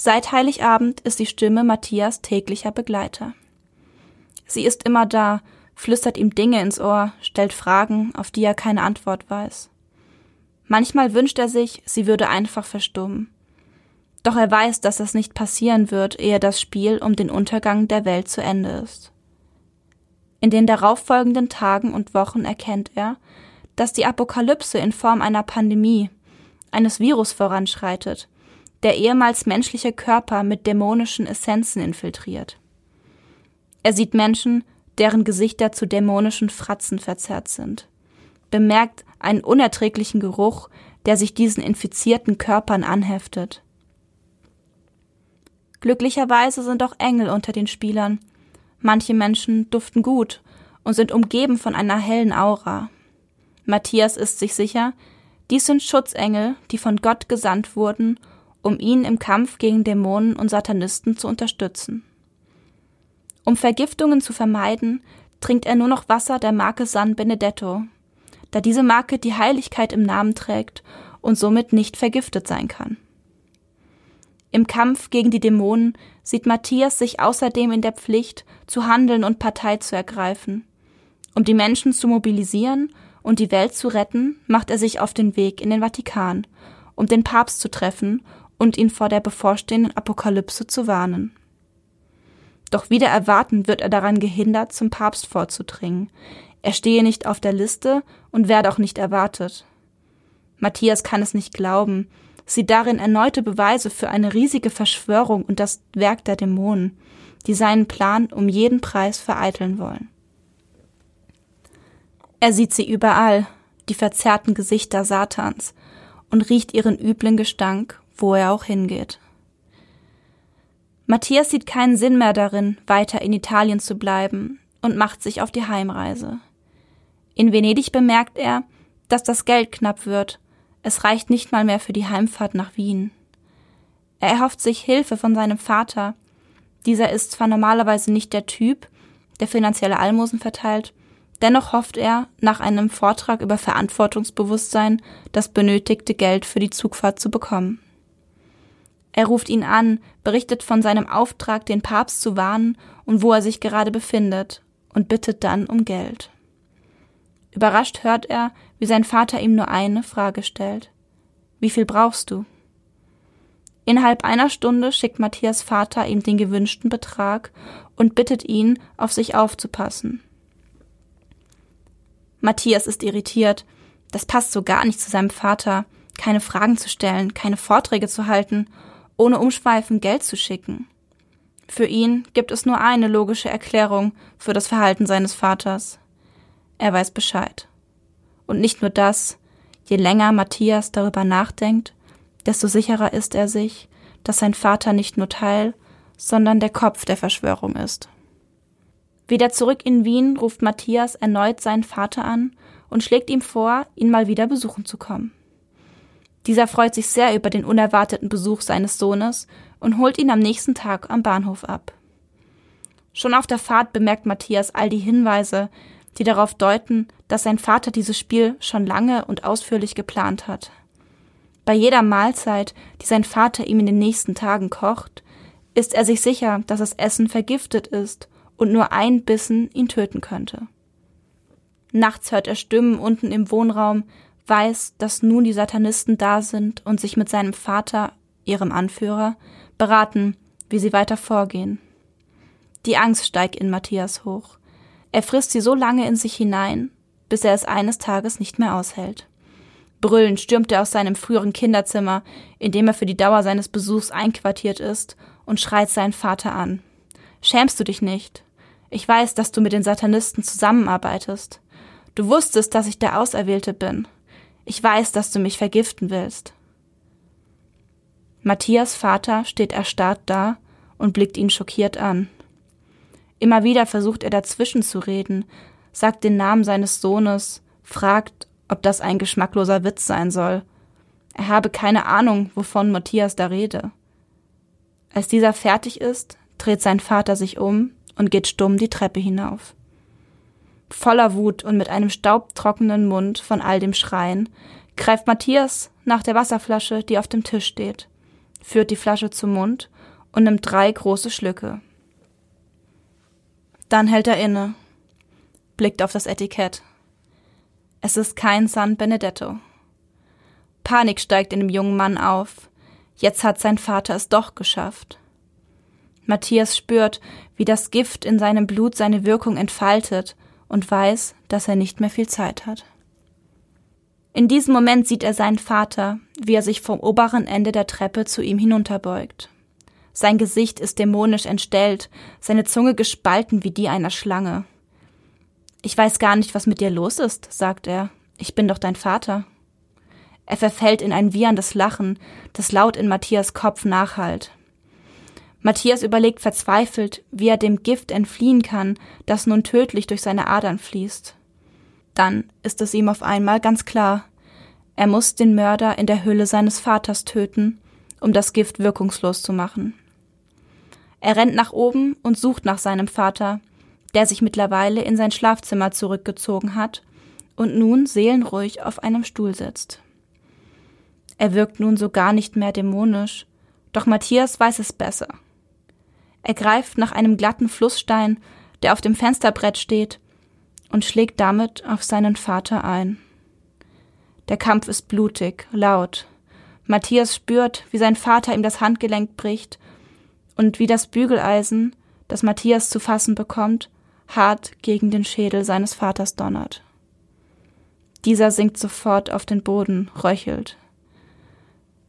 Seit Heiligabend ist die Stimme Matthias täglicher Begleiter. Sie ist immer da, flüstert ihm Dinge ins Ohr, stellt Fragen, auf die er keine Antwort weiß. Manchmal wünscht er sich, sie würde einfach verstummen. Doch er weiß, dass das nicht passieren wird, ehe das Spiel um den Untergang der Welt zu Ende ist. In den darauffolgenden Tagen und Wochen erkennt er, dass die Apokalypse in Form einer Pandemie, eines Virus voranschreitet, der ehemals menschliche Körper mit dämonischen Essenzen infiltriert. Er sieht Menschen, deren Gesichter zu dämonischen Fratzen verzerrt sind, bemerkt einen unerträglichen Geruch, der sich diesen infizierten Körpern anheftet. Glücklicherweise sind auch Engel unter den Spielern. Manche Menschen duften gut und sind umgeben von einer hellen Aura. Matthias ist sich sicher, dies sind Schutzengel, die von Gott gesandt wurden, um ihn im Kampf gegen Dämonen und Satanisten zu unterstützen. Um Vergiftungen zu vermeiden, trinkt er nur noch Wasser der Marke San Benedetto, da diese Marke die Heiligkeit im Namen trägt und somit nicht vergiftet sein kann. Im Kampf gegen die Dämonen sieht Matthias sich außerdem in der Pflicht, zu handeln und Partei zu ergreifen. Um die Menschen zu mobilisieren und die Welt zu retten, macht er sich auf den Weg in den Vatikan, um den Papst zu treffen und ihn vor der bevorstehenden Apokalypse zu warnen. Doch wieder erwarten wird er daran gehindert, zum Papst vorzudringen. Er stehe nicht auf der Liste und werde auch nicht erwartet. Matthias kann es nicht glauben, sieht darin erneute Beweise für eine riesige Verschwörung und das Werk der Dämonen, die seinen Plan um jeden Preis vereiteln wollen. Er sieht sie überall, die verzerrten Gesichter Satans, und riecht ihren üblen Gestank, wo er auch hingeht. Matthias sieht keinen Sinn mehr darin, weiter in Italien zu bleiben und macht sich auf die Heimreise. In Venedig bemerkt er, dass das Geld knapp wird. Es reicht nicht mal mehr für die Heimfahrt nach Wien. Er erhofft sich Hilfe von seinem Vater. Dieser ist zwar normalerweise nicht der Typ, der finanzielle Almosen verteilt, dennoch hofft er, nach einem Vortrag über Verantwortungsbewusstsein das benötigte Geld für die Zugfahrt zu bekommen. Er ruft ihn an, berichtet von seinem Auftrag, den Papst zu warnen und wo er sich gerade befindet, und bittet dann um Geld. Überrascht hört er, wie sein Vater ihm nur eine Frage stellt. Wie viel brauchst du? Innerhalb einer Stunde schickt Matthias Vater ihm den gewünschten Betrag und bittet ihn, auf sich aufzupassen. Matthias ist irritiert. Das passt so gar nicht zu seinem Vater, keine Fragen zu stellen, keine Vorträge zu halten, ohne Umschweifen Geld zu schicken. Für ihn gibt es nur eine logische Erklärung für das Verhalten seines Vaters. Er weiß Bescheid. Und nicht nur das, je länger Matthias darüber nachdenkt, desto sicherer ist er sich, dass sein Vater nicht nur Teil, sondern der Kopf der Verschwörung ist. Wieder zurück in Wien ruft Matthias erneut seinen Vater an und schlägt ihm vor, ihn mal wieder besuchen zu kommen. Dieser freut sich sehr über den unerwarteten Besuch seines Sohnes und holt ihn am nächsten Tag am Bahnhof ab. Schon auf der Fahrt bemerkt Matthias all die Hinweise, die darauf deuten, dass sein Vater dieses Spiel schon lange und ausführlich geplant hat. Bei jeder Mahlzeit, die sein Vater ihm in den nächsten Tagen kocht, ist er sich sicher, dass das Essen vergiftet ist und nur ein Bissen ihn töten könnte. Nachts hört er Stimmen unten im Wohnraum, weiß, dass nun die Satanisten da sind und sich mit seinem Vater, ihrem Anführer, beraten, wie sie weiter vorgehen. Die Angst steigt in Matthias hoch. Er frisst sie so lange in sich hinein, bis er es eines Tages nicht mehr aushält. Brüllend stürmt er aus seinem früheren Kinderzimmer, in dem er für die Dauer seines Besuchs einquartiert ist, und schreit seinen Vater an. Schämst du dich nicht? Ich weiß, dass du mit den Satanisten zusammenarbeitest. Du wusstest, dass ich der Auserwählte bin. Ich weiß, dass du mich vergiften willst. Matthias Vater steht erstarrt da und blickt ihn schockiert an. Immer wieder versucht er dazwischen zu reden, sagt den Namen seines Sohnes, fragt, ob das ein geschmackloser Witz sein soll. Er habe keine Ahnung, wovon Matthias da rede. Als dieser fertig ist, dreht sein Vater sich um und geht stumm die Treppe hinauf. Voller Wut und mit einem staubtrockenen Mund von all dem Schreien greift Matthias nach der Wasserflasche, die auf dem Tisch steht, führt die Flasche zum Mund und nimmt drei große Schlücke. Dann hält er inne, blickt auf das Etikett. Es ist kein San Benedetto. Panik steigt in dem jungen Mann auf. Jetzt hat sein Vater es doch geschafft. Matthias spürt, wie das Gift in seinem Blut seine Wirkung entfaltet und weiß, dass er nicht mehr viel Zeit hat. In diesem Moment sieht er seinen Vater, wie er sich vom oberen Ende der Treppe zu ihm hinunterbeugt. Sein Gesicht ist dämonisch entstellt, seine Zunge gespalten wie die einer Schlange. Ich weiß gar nicht, was mit dir los ist, sagt er. Ich bin doch dein Vater. Er verfällt in ein wieherndes Lachen, das laut in Matthias Kopf nachhallt. Matthias überlegt verzweifelt, wie er dem Gift entfliehen kann, das nun tödlich durch seine Adern fließt. Dann ist es ihm auf einmal ganz klar. Er muss den Mörder in der Hülle seines Vaters töten, um das Gift wirkungslos zu machen. Er rennt nach oben und sucht nach seinem Vater, der sich mittlerweile in sein Schlafzimmer zurückgezogen hat und nun seelenruhig auf einem Stuhl sitzt. Er wirkt nun so gar nicht mehr dämonisch, doch Matthias weiß es besser. Er greift nach einem glatten Flussstein, der auf dem Fensterbrett steht, und schlägt damit auf seinen Vater ein. Der Kampf ist blutig, laut. Matthias spürt, wie sein Vater ihm das Handgelenk bricht und wie das Bügeleisen, das Matthias zu fassen bekommt, hart gegen den Schädel seines Vaters donnert. Dieser sinkt sofort auf den Boden, röchelt.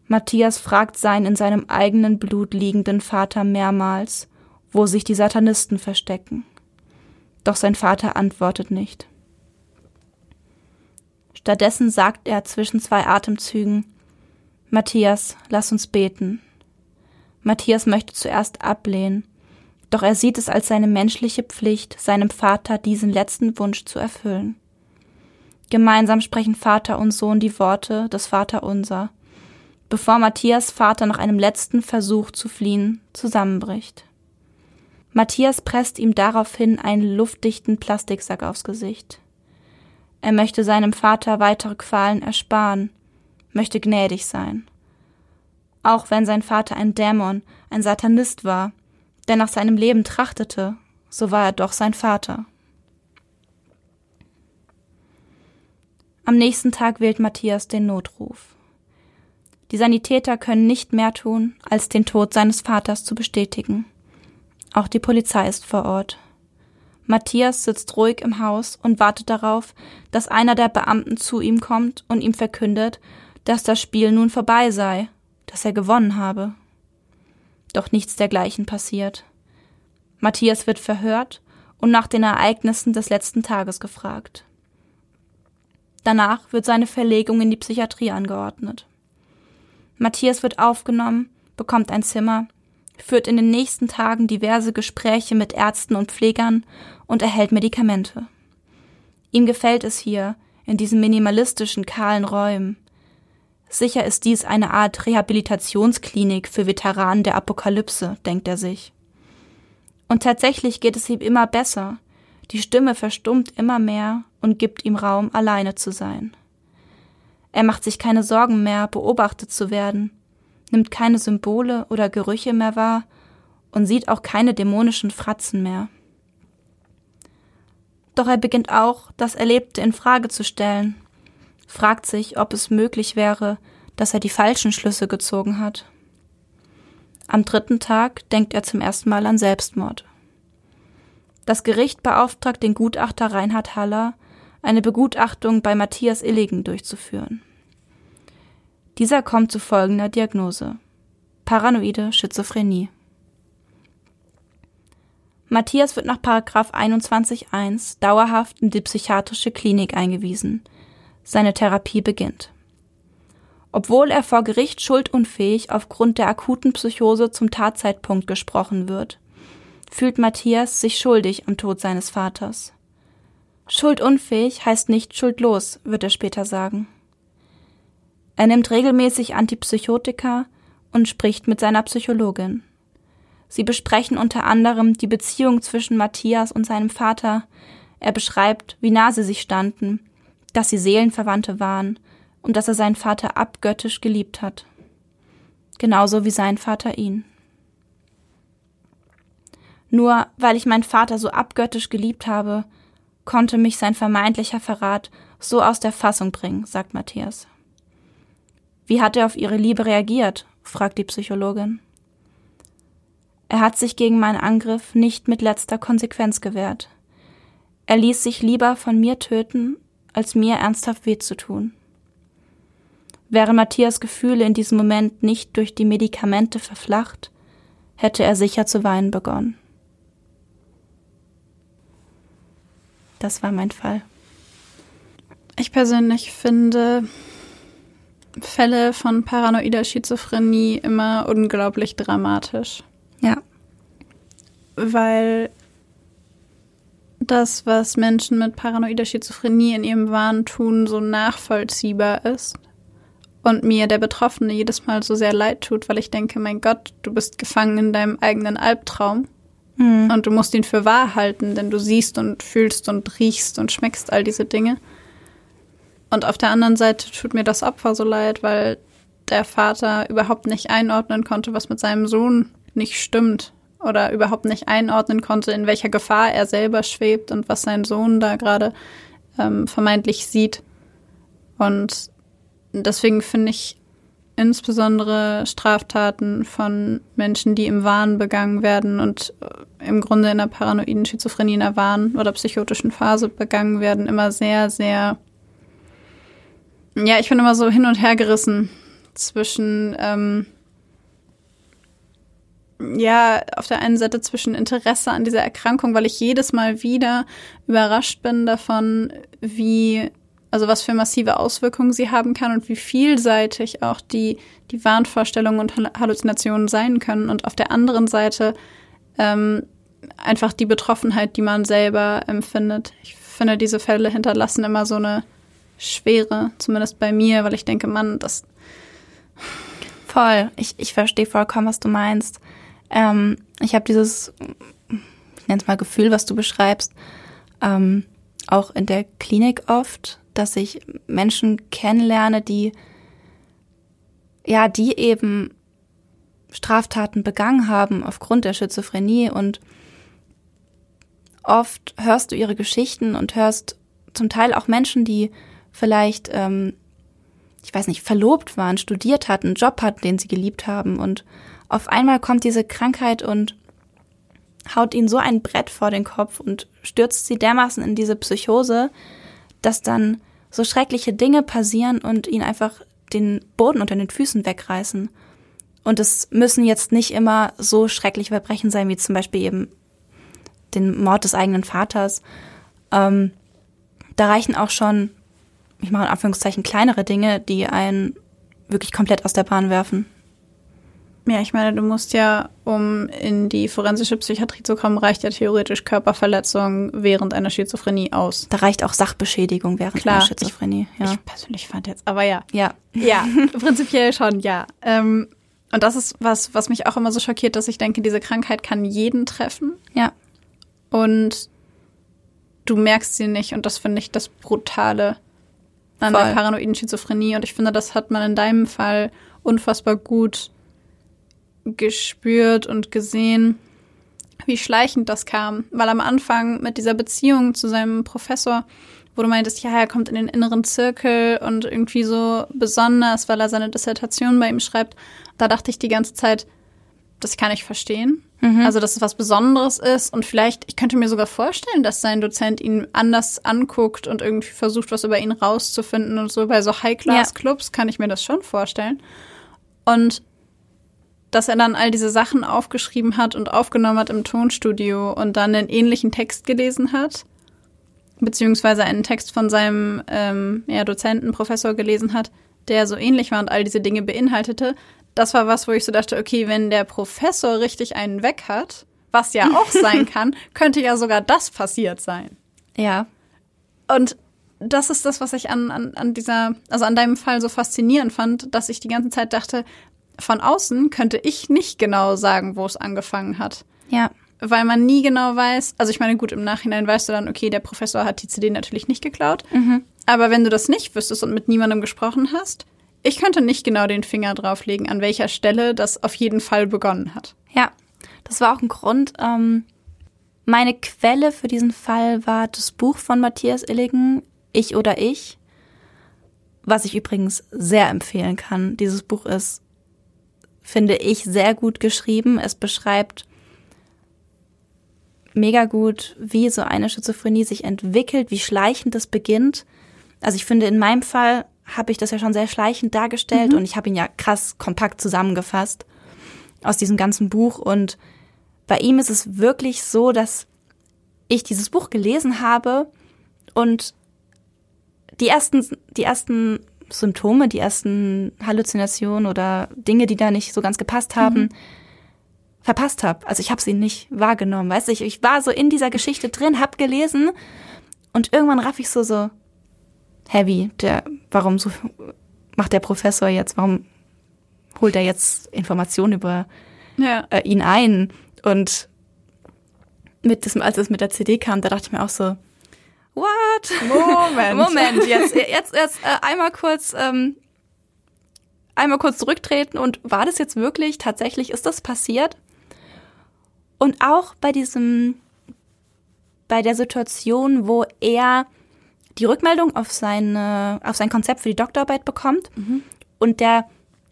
Matthias fragt seinen in seinem eigenen Blut liegenden Vater mehrmals, wo sich die Satanisten verstecken. Doch sein Vater antwortet nicht. Stattdessen sagt er zwischen zwei Atemzügen Matthias, lass uns beten. Matthias möchte zuerst ablehnen, doch er sieht es als seine menschliche Pflicht, seinem Vater diesen letzten Wunsch zu erfüllen. Gemeinsam sprechen Vater und Sohn die Worte des Vaterunser, bevor Matthias Vater nach einem letzten Versuch zu fliehen zusammenbricht. Matthias presst ihm daraufhin einen luftdichten Plastiksack aufs Gesicht. Er möchte seinem Vater weitere Qualen ersparen, möchte gnädig sein. Auch wenn sein Vater ein Dämon, ein Satanist war, der nach seinem Leben trachtete, so war er doch sein Vater. Am nächsten Tag wählt Matthias den Notruf. Die Sanitäter können nicht mehr tun, als den Tod seines Vaters zu bestätigen. Auch die Polizei ist vor Ort. Matthias sitzt ruhig im Haus und wartet darauf, dass einer der Beamten zu ihm kommt und ihm verkündet, dass das Spiel nun vorbei sei, dass er gewonnen habe. Doch nichts dergleichen passiert. Matthias wird verhört und nach den Ereignissen des letzten Tages gefragt. Danach wird seine Verlegung in die Psychiatrie angeordnet. Matthias wird aufgenommen, bekommt ein Zimmer, führt in den nächsten Tagen diverse Gespräche mit Ärzten und Pflegern und erhält Medikamente. Ihm gefällt es hier, in diesen minimalistischen, kahlen Räumen. Sicher ist dies eine Art Rehabilitationsklinik für Veteranen der Apokalypse, denkt er sich. Und tatsächlich geht es ihm immer besser. Die Stimme verstummt immer mehr und gibt ihm Raum, alleine zu sein. Er macht sich keine Sorgen mehr, beobachtet zu werden, nimmt keine Symbole oder Gerüche mehr wahr und sieht auch keine dämonischen Fratzen mehr. Doch er beginnt auch, das Erlebte in Frage zu stellen, fragt sich, ob es möglich wäre, dass er die falschen Schlüsse gezogen hat. Am dritten Tag denkt er zum ersten Mal an Selbstmord. Das Gericht beauftragt den Gutachter Reinhard Haller, eine Begutachtung bei Matthias Illigen durchzuführen. Dieser kommt zu folgender Diagnose. Paranoide Schizophrenie. Matthias wird nach 21.1 dauerhaft in die psychiatrische Klinik eingewiesen. Seine Therapie beginnt. Obwohl er vor Gericht schuldunfähig aufgrund der akuten Psychose zum Tatzeitpunkt gesprochen wird, fühlt Matthias sich schuldig am Tod seines Vaters. Schuldunfähig heißt nicht schuldlos, wird er später sagen. Er nimmt regelmäßig Antipsychotika und spricht mit seiner Psychologin. Sie besprechen unter anderem die Beziehung zwischen Matthias und seinem Vater. Er beschreibt, wie nah sie sich standen, dass sie Seelenverwandte waren und dass er seinen Vater abgöttisch geliebt hat. Genauso wie sein Vater ihn. Nur weil ich meinen Vater so abgöttisch geliebt habe, konnte mich sein vermeintlicher Verrat so aus der Fassung bringen, sagt Matthias. Wie hat er auf ihre Liebe reagiert? fragt die Psychologin. Er hat sich gegen meinen Angriff nicht mit letzter Konsequenz gewehrt. Er ließ sich lieber von mir töten, als mir ernsthaft weh zu tun. Wären Matthias Gefühle in diesem Moment nicht durch die Medikamente verflacht, hätte er sicher zu weinen begonnen. Das war mein Fall. Ich persönlich finde Fälle von paranoider Schizophrenie immer unglaublich dramatisch. Ja. Weil das, was Menschen mit paranoider Schizophrenie in ihrem Wahn tun, so nachvollziehbar ist und mir der Betroffene jedes Mal so sehr leid tut, weil ich denke, mein Gott, du bist gefangen in deinem eigenen Albtraum mhm. und du musst ihn für wahr halten, denn du siehst und fühlst und riechst und schmeckst all diese Dinge. Und auf der anderen Seite tut mir das Opfer so leid, weil der Vater überhaupt nicht einordnen konnte, was mit seinem Sohn nicht stimmt oder überhaupt nicht einordnen konnte, in welcher Gefahr er selber schwebt und was sein Sohn da gerade ähm, vermeintlich sieht. Und deswegen finde ich insbesondere Straftaten von Menschen, die im Wahn begangen werden und äh, im Grunde in einer paranoiden Schizophrenie in der Wahn- oder psychotischen Phase begangen werden, immer sehr, sehr, ja, ich bin immer so hin und her gerissen zwischen, ähm, ja, auf der einen Seite zwischen Interesse an dieser Erkrankung, weil ich jedes Mal wieder überrascht bin davon, wie also was für massive Auswirkungen sie haben kann und wie vielseitig auch die, die Wahnvorstellungen und Halluzinationen sein können. Und auf der anderen Seite ähm, einfach die Betroffenheit, die man selber empfindet. Ich finde, diese Fälle hinterlassen immer so eine Schwere, zumindest bei mir, weil ich denke, Mann, das. Voll. Ich, ich verstehe vollkommen, was du meinst. Ähm, ich habe dieses, ich nenne es mal Gefühl, was du beschreibst, ähm, auch in der Klinik oft, dass ich Menschen kennenlerne, die ja, die eben Straftaten begangen haben aufgrund der Schizophrenie. Und oft hörst du ihre Geschichten und hörst zum Teil auch Menschen, die vielleicht, ähm, ich weiß nicht, verlobt waren, studiert hatten, einen Job hatten, den sie geliebt haben. Und auf einmal kommt diese Krankheit und haut ihnen so ein Brett vor den Kopf und stürzt sie dermaßen in diese Psychose, dass dann so schreckliche Dinge passieren und ihn einfach den Boden unter den Füßen wegreißen. Und es müssen jetzt nicht immer so schreckliche Verbrechen sein, wie zum Beispiel eben den Mord des eigenen Vaters. Ähm, da reichen auch schon, ich mache in Anführungszeichen, kleinere Dinge, die einen wirklich komplett aus der Bahn werfen. Ja, ich meine, du musst ja, um in die forensische Psychiatrie zu kommen, reicht ja theoretisch Körperverletzung während einer Schizophrenie aus. Da reicht auch Sachbeschädigung während Klar, einer Schizophrenie. Ich, ja. ich persönlich fand jetzt, aber ja. Ja. Ja, prinzipiell schon, ja. Ähm, und das ist was, was mich auch immer so schockiert, dass ich denke, diese Krankheit kann jeden treffen. Ja. Und du merkst sie nicht und das finde ich das Brutale an Voll. der paranoiden Schizophrenie. Und ich finde, das hat man in deinem Fall unfassbar gut gespürt und gesehen, wie schleichend das kam. Weil am Anfang mit dieser Beziehung zu seinem Professor, wo du meintest, ja, er kommt in den inneren Zirkel und irgendwie so besonders, weil er seine Dissertation bei ihm schreibt, da dachte ich die ganze Zeit, das kann ich verstehen. Mhm. Also, dass es was Besonderes ist und vielleicht, ich könnte mir sogar vorstellen, dass sein Dozent ihn anders anguckt und irgendwie versucht, was über ihn rauszufinden und so. Bei so High-Class-Clubs ja. kann ich mir das schon vorstellen. Und dass er dann all diese Sachen aufgeschrieben hat und aufgenommen hat im Tonstudio und dann einen ähnlichen Text gelesen hat, beziehungsweise einen Text von seinem ähm, ja, Dozenten, Professor gelesen hat, der so ähnlich war und all diese Dinge beinhaltete, das war was, wo ich so dachte, okay, wenn der Professor richtig einen weg hat, was ja auch sein kann, könnte ja sogar das passiert sein. Ja. Und das ist das, was ich an, an, an dieser, also an deinem Fall so faszinierend fand, dass ich die ganze Zeit dachte, von außen könnte ich nicht genau sagen, wo es angefangen hat. Ja. Weil man nie genau weiß, also ich meine, gut, im Nachhinein weißt du dann, okay, der Professor hat die CD natürlich nicht geklaut. Mhm. Aber wenn du das nicht wüsstest und mit niemandem gesprochen hast, ich könnte nicht genau den Finger drauflegen, an welcher Stelle das auf jeden Fall begonnen hat. Ja, das war auch ein Grund. Ähm, meine Quelle für diesen Fall war das Buch von Matthias Illigen, Ich oder Ich, was ich übrigens sehr empfehlen kann. Dieses Buch ist, finde ich, sehr gut geschrieben. Es beschreibt mega gut, wie so eine Schizophrenie sich entwickelt, wie schleichend es beginnt. Also ich finde, in meinem Fall habe ich das ja schon sehr schleichend dargestellt mhm. und ich habe ihn ja krass kompakt zusammengefasst aus diesem ganzen Buch. Und bei ihm ist es wirklich so, dass ich dieses Buch gelesen habe und die ersten, die ersten Symptome, die ersten Halluzinationen oder Dinge, die da nicht so ganz gepasst haben, mhm. verpasst habe. Also ich habe sie nicht wahrgenommen. Weißt du, ich, ich war so in dieser Geschichte drin, hab gelesen und irgendwann raff ich so so, heavy. Der, warum so macht der Professor jetzt, warum holt er jetzt Informationen über ja. äh, ihn ein? Und mit diesem, als es mit der CD kam, da dachte ich mir auch so, what? Moment. Moment, jetzt, jetzt, jetzt äh, einmal kurz, ähm, einmal kurz zurücktreten und war das jetzt wirklich, tatsächlich, ist das passiert? Und auch bei diesem, bei der Situation, wo er die Rückmeldung auf, seine, auf sein Konzept für die Doktorarbeit bekommt mhm. und der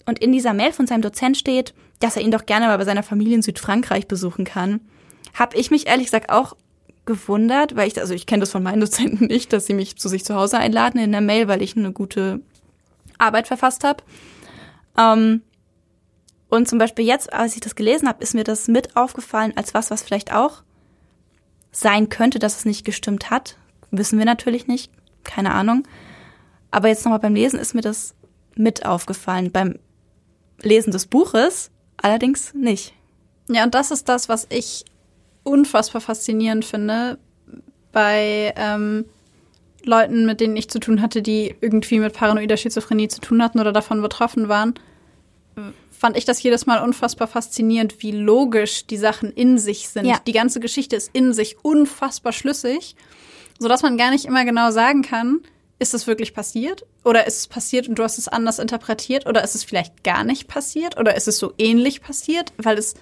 und in dieser Mail von seinem Dozent steht, dass er ihn doch gerne mal bei seiner Familie in Südfrankreich besuchen kann, habe ich mich ehrlich gesagt auch gewundert, weil ich, also ich kenne das von meinen Dozenten nicht, dass sie mich zu sich zu Hause einladen in der Mail, weil ich eine gute Arbeit verfasst habe. Ähm, und zum Beispiel jetzt, als ich das gelesen habe, ist mir das mit aufgefallen als was, was vielleicht auch sein könnte, dass es nicht gestimmt hat. Wissen wir natürlich nicht, keine Ahnung. Aber jetzt nochmal beim Lesen ist mir das mit aufgefallen. Beim Lesen des Buches allerdings nicht. Ja, und das ist das, was ich unfassbar faszinierend finde bei ähm, Leuten, mit denen ich zu tun hatte, die irgendwie mit paranoider Schizophrenie zu tun hatten oder davon betroffen waren, fand ich das jedes Mal unfassbar faszinierend, wie logisch die Sachen in sich sind. Ja. Die ganze Geschichte ist in sich unfassbar schlüssig sodass man gar nicht immer genau sagen kann, ist es wirklich passiert? Oder ist es passiert und du hast es anders interpretiert? Oder ist es vielleicht gar nicht passiert? Oder ist es so ähnlich passiert? Weil es,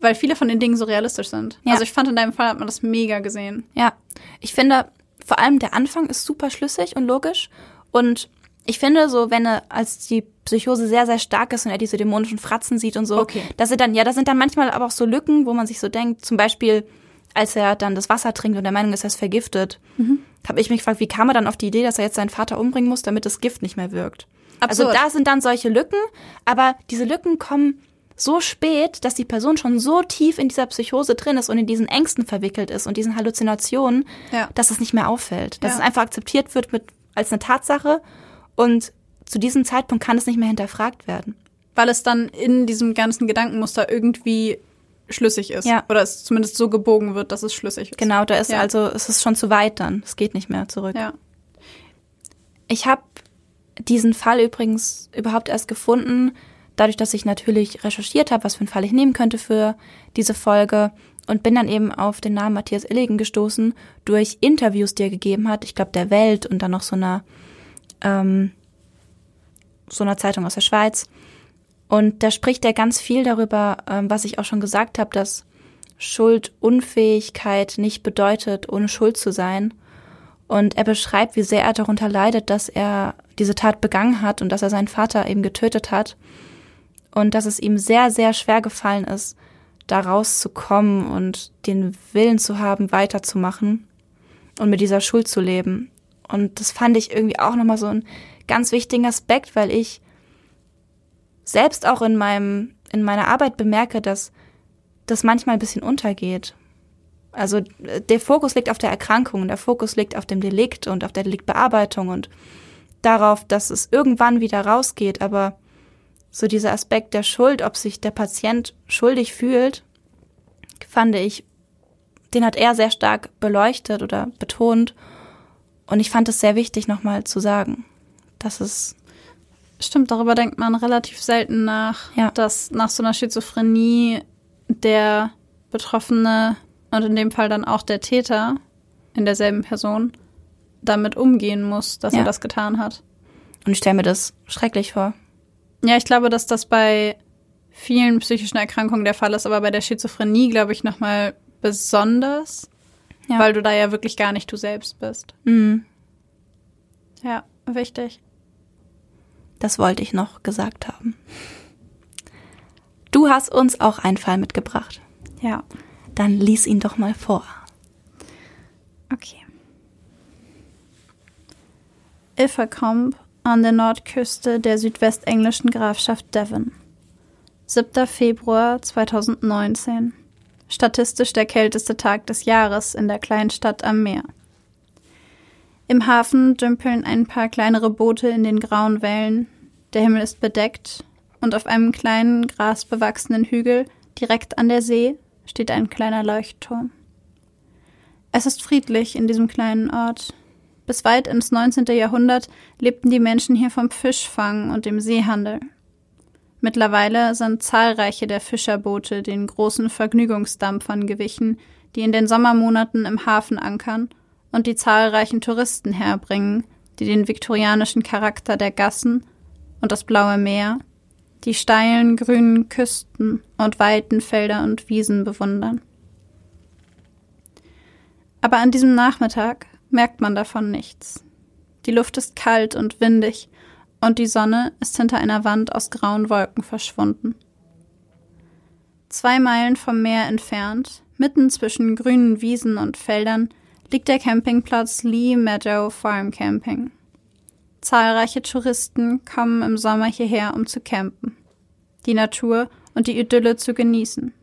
weil viele von den Dingen so realistisch sind. Ja. Also ich fand in deinem Fall hat man das mega gesehen. Ja. Ich finde, vor allem der Anfang ist super schlüssig und logisch. Und ich finde so, wenn er als die Psychose sehr, sehr stark ist und er diese dämonischen Fratzen sieht und so, okay. dass er dann, ja, da sind dann manchmal aber auch so Lücken, wo man sich so denkt, zum Beispiel, als er dann das Wasser trinkt und der Meinung ist, er ist vergiftet, mhm. habe ich mich gefragt, wie kam er dann auf die Idee, dass er jetzt seinen Vater umbringen muss, damit das Gift nicht mehr wirkt. Also Absurd. Also da sind dann solche Lücken, aber diese Lücken kommen so spät, dass die Person schon so tief in dieser Psychose drin ist und in diesen Ängsten verwickelt ist und diesen Halluzinationen, ja. dass es nicht mehr auffällt. Dass ja. es einfach akzeptiert wird mit, als eine Tatsache und zu diesem Zeitpunkt kann es nicht mehr hinterfragt werden. Weil es dann in diesem ganzen Gedankenmuster irgendwie schlüssig ist. Ja. Oder es zumindest so gebogen wird, dass es schlüssig ist. Genau, da ist ja. also, es ist schon zu weit dann. Es geht nicht mehr zurück. Ja. Ich habe diesen Fall übrigens überhaupt erst gefunden, dadurch, dass ich natürlich recherchiert habe, was für einen Fall ich nehmen könnte für diese Folge und bin dann eben auf den Namen Matthias Illigen gestoßen durch Interviews, die er gegeben hat. Ich glaube, der Welt und dann noch so einer ähm, so einer Zeitung aus der Schweiz. Und da spricht er ganz viel darüber, ähm, was ich auch schon gesagt habe, dass Schuldunfähigkeit nicht bedeutet, ohne Schuld zu sein. Und er beschreibt, wie sehr er darunter leidet, dass er diese Tat begangen hat und dass er seinen Vater eben getötet hat. Und dass es ihm sehr, sehr schwer gefallen ist, da rauszukommen und den Willen zu haben, weiterzumachen und mit dieser Schuld zu leben. Und das fand ich irgendwie auch nochmal so einen ganz wichtigen Aspekt, weil ich selbst auch in meinem, in meiner Arbeit bemerke, dass das manchmal ein bisschen untergeht. Also der Fokus liegt auf der Erkrankung, der Fokus liegt auf dem Delikt und auf der Deliktbearbeitung und darauf, dass es irgendwann wieder rausgeht, aber so dieser Aspekt der Schuld, ob sich der Patient schuldig fühlt, fand ich, den hat er sehr stark beleuchtet oder betont. Und ich fand es sehr wichtig, nochmal zu sagen, dass es. Stimmt, darüber denkt man relativ selten nach, ja. dass nach so einer Schizophrenie der Betroffene und in dem Fall dann auch der Täter in derselben Person damit umgehen muss, dass ja. er das getan hat. Und ich stelle mir das schrecklich vor. Ja, ich glaube, dass das bei vielen psychischen Erkrankungen der Fall ist, aber bei der Schizophrenie, glaube ich, nochmal besonders, ja. weil du da ja wirklich gar nicht du selbst bist. Mhm. Ja, wichtig. Das wollte ich noch gesagt haben. Du hast uns auch einen Fall mitgebracht. Ja. Dann lies ihn doch mal vor. Okay. Ilfracombe an der Nordküste der südwestenglischen Grafschaft Devon. 7. Februar 2019. Statistisch der kälteste Tag des Jahres in der Kleinstadt am Meer. Im Hafen dümpeln ein paar kleinere Boote in den grauen Wellen. Der Himmel ist bedeckt und auf einem kleinen grasbewachsenen Hügel direkt an der See steht ein kleiner Leuchtturm. Es ist friedlich in diesem kleinen Ort. Bis weit ins 19. Jahrhundert lebten die Menschen hier vom Fischfang und dem Seehandel. Mittlerweile sind zahlreiche der Fischerboote den großen Vergnügungsdampfern gewichen, die in den Sommermonaten im Hafen ankern und die zahlreichen Touristen herbringen, die den viktorianischen Charakter der Gassen und das blaue Meer, die steilen grünen Küsten und weiten Felder und Wiesen bewundern. Aber an diesem Nachmittag merkt man davon nichts. Die Luft ist kalt und windig, und die Sonne ist hinter einer Wand aus grauen Wolken verschwunden. Zwei Meilen vom Meer entfernt, mitten zwischen grünen Wiesen und Feldern, liegt der Campingplatz Lee Meadow Farm Camping. Zahlreiche Touristen kommen im Sommer hierher, um zu campen, die Natur und die Idylle zu genießen.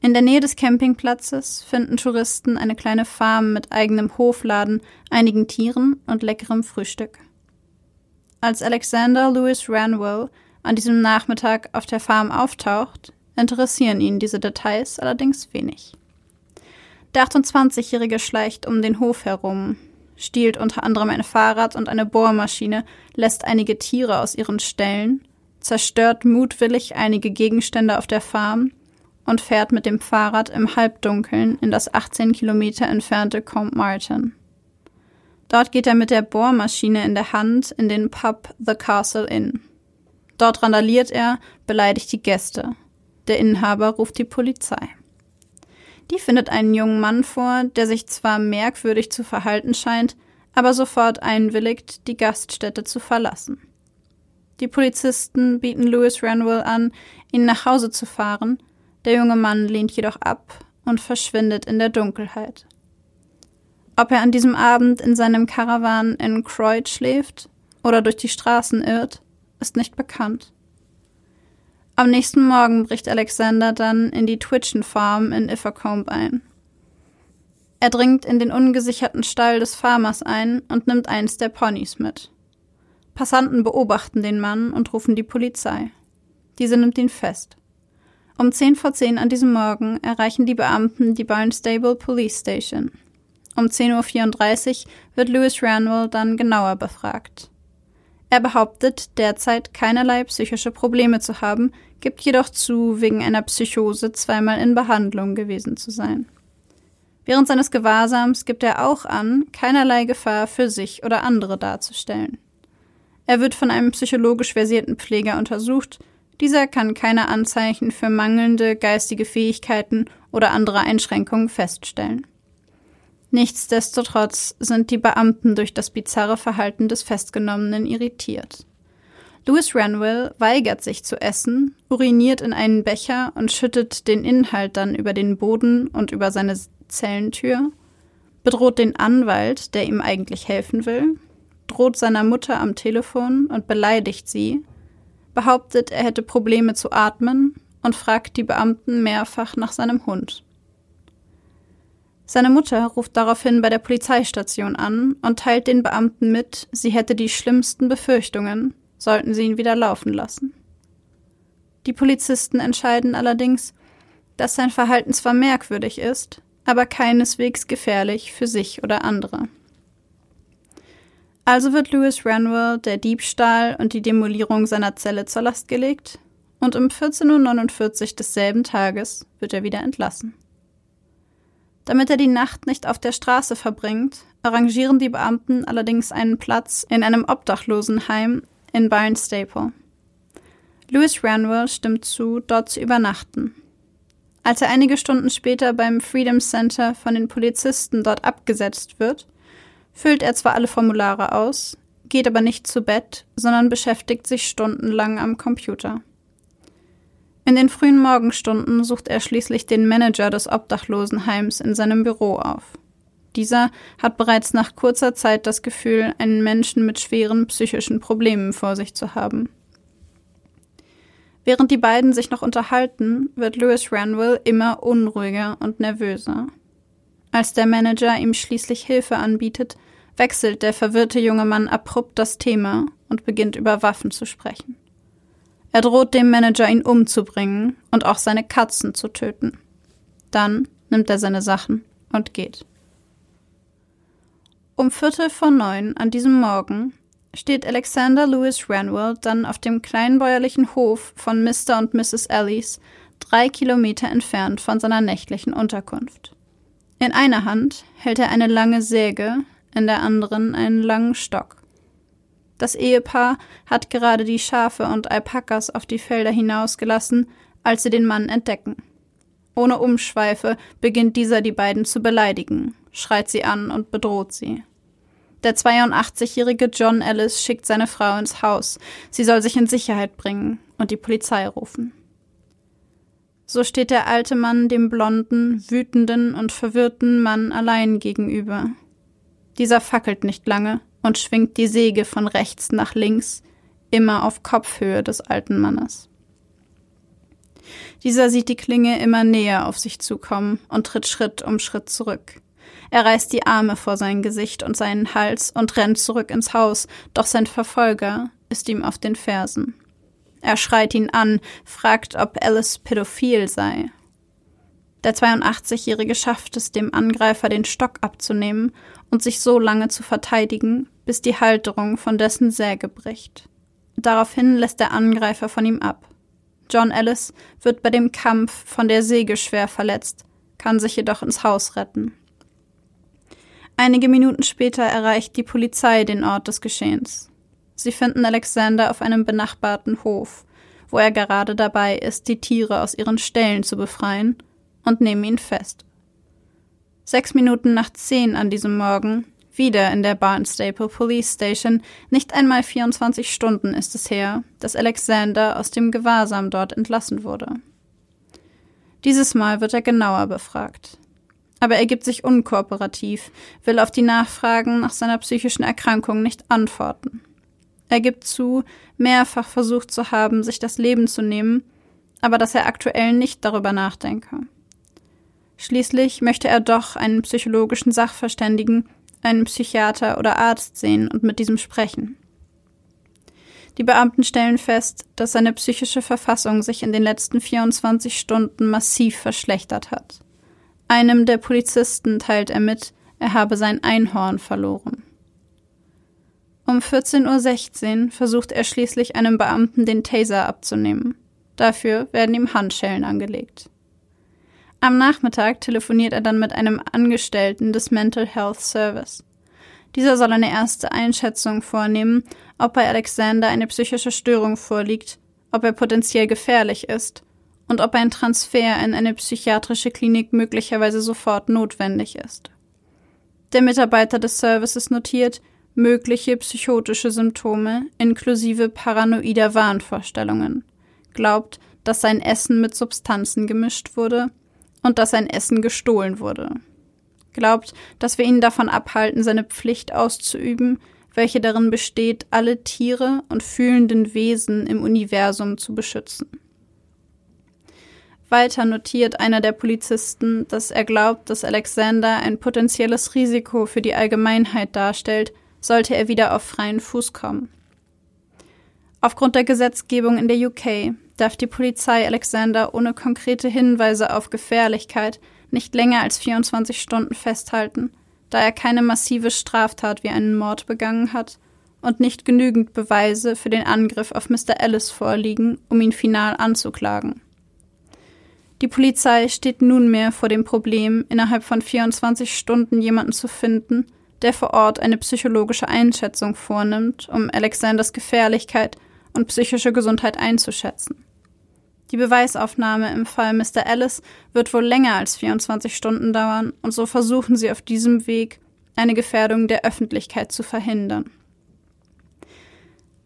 In der Nähe des Campingplatzes finden Touristen eine kleine Farm mit eigenem Hofladen, einigen Tieren und leckerem Frühstück. Als Alexander Louis Ranwell an diesem Nachmittag auf der Farm auftaucht, interessieren ihn diese Details allerdings wenig. Der 28-Jährige schleicht um den Hof herum, stiehlt unter anderem ein Fahrrad und eine Bohrmaschine, lässt einige Tiere aus ihren Ställen, zerstört mutwillig einige Gegenstände auf der Farm und fährt mit dem Fahrrad im Halbdunkeln in das 18 Kilometer entfernte Combe Martin. Dort geht er mit der Bohrmaschine in der Hand in den Pub The Castle Inn. Dort randaliert er, beleidigt die Gäste. Der Inhaber ruft die Polizei. Die findet einen jungen Mann vor, der sich zwar merkwürdig zu verhalten scheint, aber sofort einwilligt, die Gaststätte zu verlassen. Die Polizisten bieten Louis Ranwell an, ihn nach Hause zu fahren, der junge Mann lehnt jedoch ab und verschwindet in der Dunkelheit. Ob er an diesem Abend in seinem Karawan in Croyd schläft oder durch die Straßen irrt, ist nicht bekannt. Am nächsten Morgen bricht Alexander dann in die Twitchen Farm in Iffercombe ein. Er dringt in den ungesicherten Stall des Farmers ein und nimmt eins der Ponys mit. Passanten beobachten den Mann und rufen die Polizei. Diese nimmt ihn fest. Um zehn vor zehn an diesem Morgen erreichen die Beamten die Barnstable Police Station. Um 10.34 Uhr wird Louis Ranwell dann genauer befragt. Er behauptet, derzeit keinerlei psychische Probleme zu haben, gibt jedoch zu, wegen einer Psychose zweimal in Behandlung gewesen zu sein. Während seines Gewahrsams gibt er auch an, keinerlei Gefahr für sich oder andere darzustellen. Er wird von einem psychologisch versierten Pfleger untersucht, dieser kann keine Anzeichen für mangelnde geistige Fähigkeiten oder andere Einschränkungen feststellen. Nichtsdestotrotz sind die Beamten durch das bizarre Verhalten des Festgenommenen irritiert. Louis Ranwell weigert sich zu essen, uriniert in einen Becher und schüttet den Inhalt dann über den Boden und über seine Zellentür, bedroht den Anwalt, der ihm eigentlich helfen will, droht seiner Mutter am Telefon und beleidigt sie, behauptet, er hätte Probleme zu atmen und fragt die Beamten mehrfach nach seinem Hund. Seine Mutter ruft daraufhin bei der Polizeistation an und teilt den Beamten mit, sie hätte die schlimmsten Befürchtungen, sollten sie ihn wieder laufen lassen. Die Polizisten entscheiden allerdings, dass sein Verhalten zwar merkwürdig ist, aber keineswegs gefährlich für sich oder andere. Also wird Louis Ranwell der Diebstahl und die Demolierung seiner Zelle zur Last gelegt und um 14.49 Uhr desselben Tages wird er wieder entlassen. Damit er die Nacht nicht auf der Straße verbringt, arrangieren die Beamten allerdings einen Platz in einem Obdachlosenheim in Barnstaple. Louis Ranwell stimmt zu, dort zu übernachten. Als er einige Stunden später beim Freedom Center von den Polizisten dort abgesetzt wird, füllt er zwar alle Formulare aus, geht aber nicht zu Bett, sondern beschäftigt sich stundenlang am Computer. In den frühen Morgenstunden sucht er schließlich den Manager des Obdachlosenheims in seinem Büro auf. Dieser hat bereits nach kurzer Zeit das Gefühl, einen Menschen mit schweren psychischen Problemen vor sich zu haben. Während die beiden sich noch unterhalten, wird Louis Ranwell immer unruhiger und nervöser. Als der Manager ihm schließlich Hilfe anbietet, wechselt der verwirrte junge Mann abrupt das Thema und beginnt über Waffen zu sprechen. Er droht dem Manager, ihn umzubringen und auch seine Katzen zu töten. Dann nimmt er seine Sachen und geht. Um Viertel vor neun an diesem Morgen steht Alexander Lewis Ranwell dann auf dem kleinbäuerlichen Hof von Mr. und Mrs. Ellis, drei Kilometer entfernt von seiner nächtlichen Unterkunft. In einer Hand hält er eine lange Säge, in der anderen einen langen Stock. Das Ehepaar hat gerade die Schafe und Alpakas auf die Felder hinausgelassen, als sie den Mann entdecken. Ohne Umschweife beginnt dieser die beiden zu beleidigen, schreit sie an und bedroht sie. Der 82-jährige John Ellis schickt seine Frau ins Haus. Sie soll sich in Sicherheit bringen und die Polizei rufen. So steht der alte Mann dem blonden, wütenden und verwirrten Mann allein gegenüber. Dieser fackelt nicht lange und schwingt die Säge von rechts nach links, immer auf Kopfhöhe des alten Mannes. Dieser sieht die Klinge immer näher auf sich zukommen und tritt Schritt um Schritt zurück. Er reißt die Arme vor sein Gesicht und seinen Hals und rennt zurück ins Haus, doch sein Verfolger ist ihm auf den Fersen. Er schreit ihn an, fragt, ob Alice pädophil sei. Der 82-Jährige schafft es, dem Angreifer den Stock abzunehmen und sich so lange zu verteidigen, bis die Halterung von dessen Säge bricht. Daraufhin lässt der Angreifer von ihm ab. John Ellis wird bei dem Kampf von der Säge schwer verletzt, kann sich jedoch ins Haus retten. Einige Minuten später erreicht die Polizei den Ort des Geschehens. Sie finden Alexander auf einem benachbarten Hof, wo er gerade dabei ist, die Tiere aus ihren Ställen zu befreien, und nehmen ihn fest. Sechs Minuten nach zehn an diesem Morgen, wieder in der Barnstaple Police Station, nicht einmal 24 Stunden ist es her, dass Alexander aus dem Gewahrsam dort entlassen wurde. Dieses Mal wird er genauer befragt aber er gibt sich unkooperativ, will auf die Nachfragen nach seiner psychischen Erkrankung nicht antworten. Er gibt zu, mehrfach versucht zu haben, sich das Leben zu nehmen, aber dass er aktuell nicht darüber nachdenke. Schließlich möchte er doch einen psychologischen Sachverständigen, einen Psychiater oder Arzt sehen und mit diesem sprechen. Die Beamten stellen fest, dass seine psychische Verfassung sich in den letzten 24 Stunden massiv verschlechtert hat. Einem der Polizisten teilt er mit, er habe sein Einhorn verloren. Um 14.16 Uhr versucht er schließlich einem Beamten den Taser abzunehmen. Dafür werden ihm Handschellen angelegt. Am Nachmittag telefoniert er dann mit einem Angestellten des Mental Health Service. Dieser soll eine erste Einschätzung vornehmen, ob bei Alexander eine psychische Störung vorliegt, ob er potenziell gefährlich ist und ob ein Transfer in eine psychiatrische Klinik möglicherweise sofort notwendig ist. Der Mitarbeiter des Services notiert mögliche psychotische Symptome inklusive paranoider Wahnvorstellungen, glaubt, dass sein Essen mit Substanzen gemischt wurde und dass sein Essen gestohlen wurde, glaubt, dass wir ihn davon abhalten, seine Pflicht auszuüben, welche darin besteht, alle Tiere und fühlenden Wesen im Universum zu beschützen. Weiter notiert einer der Polizisten, dass er glaubt, dass Alexander ein potenzielles Risiko für die Allgemeinheit darstellt, sollte er wieder auf freien Fuß kommen. Aufgrund der Gesetzgebung in der UK darf die Polizei Alexander ohne konkrete Hinweise auf Gefährlichkeit nicht länger als 24 Stunden festhalten, da er keine massive Straftat wie einen Mord begangen hat und nicht genügend Beweise für den Angriff auf Mr. Ellis vorliegen, um ihn final anzuklagen. Die Polizei steht nunmehr vor dem Problem, innerhalb von 24 Stunden jemanden zu finden, der vor Ort eine psychologische Einschätzung vornimmt, um Alexanders Gefährlichkeit und psychische Gesundheit einzuschätzen. Die Beweisaufnahme im Fall Mr. Ellis wird wohl länger als 24 Stunden dauern und so versuchen sie auf diesem Weg, eine Gefährdung der Öffentlichkeit zu verhindern.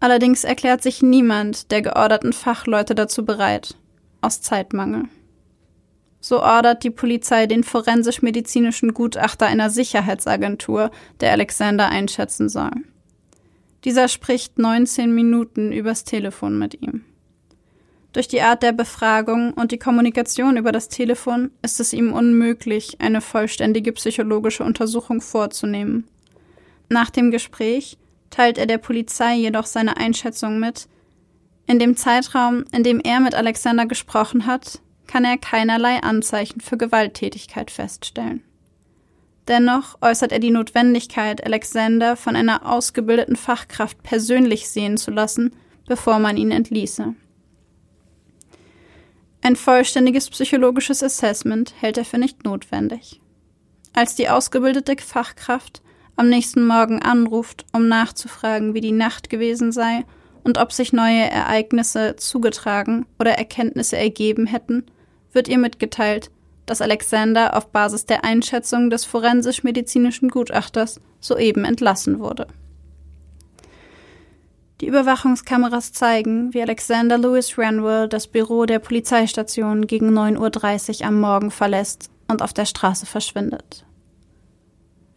Allerdings erklärt sich niemand der georderten Fachleute dazu bereit, aus Zeitmangel. So ordert die Polizei den forensisch-medizinischen Gutachter einer Sicherheitsagentur, der Alexander einschätzen soll. Dieser spricht 19 Minuten übers Telefon mit ihm. Durch die Art der Befragung und die Kommunikation über das Telefon ist es ihm unmöglich, eine vollständige psychologische Untersuchung vorzunehmen. Nach dem Gespräch teilt er der Polizei jedoch seine Einschätzung mit. In dem Zeitraum, in dem er mit Alexander gesprochen hat, kann er keinerlei Anzeichen für Gewalttätigkeit feststellen. Dennoch äußert er die Notwendigkeit, Alexander von einer ausgebildeten Fachkraft persönlich sehen zu lassen, bevor man ihn entließe. Ein vollständiges psychologisches Assessment hält er für nicht notwendig. Als die ausgebildete Fachkraft am nächsten Morgen anruft, um nachzufragen, wie die Nacht gewesen sei und ob sich neue Ereignisse zugetragen oder Erkenntnisse ergeben hätten, wird ihr mitgeteilt, dass Alexander auf Basis der Einschätzung des forensisch-medizinischen Gutachters soeben entlassen wurde. Die Überwachungskameras zeigen, wie Alexander Lewis Ranwell das Büro der Polizeistation gegen 9.30 Uhr am Morgen verlässt und auf der Straße verschwindet.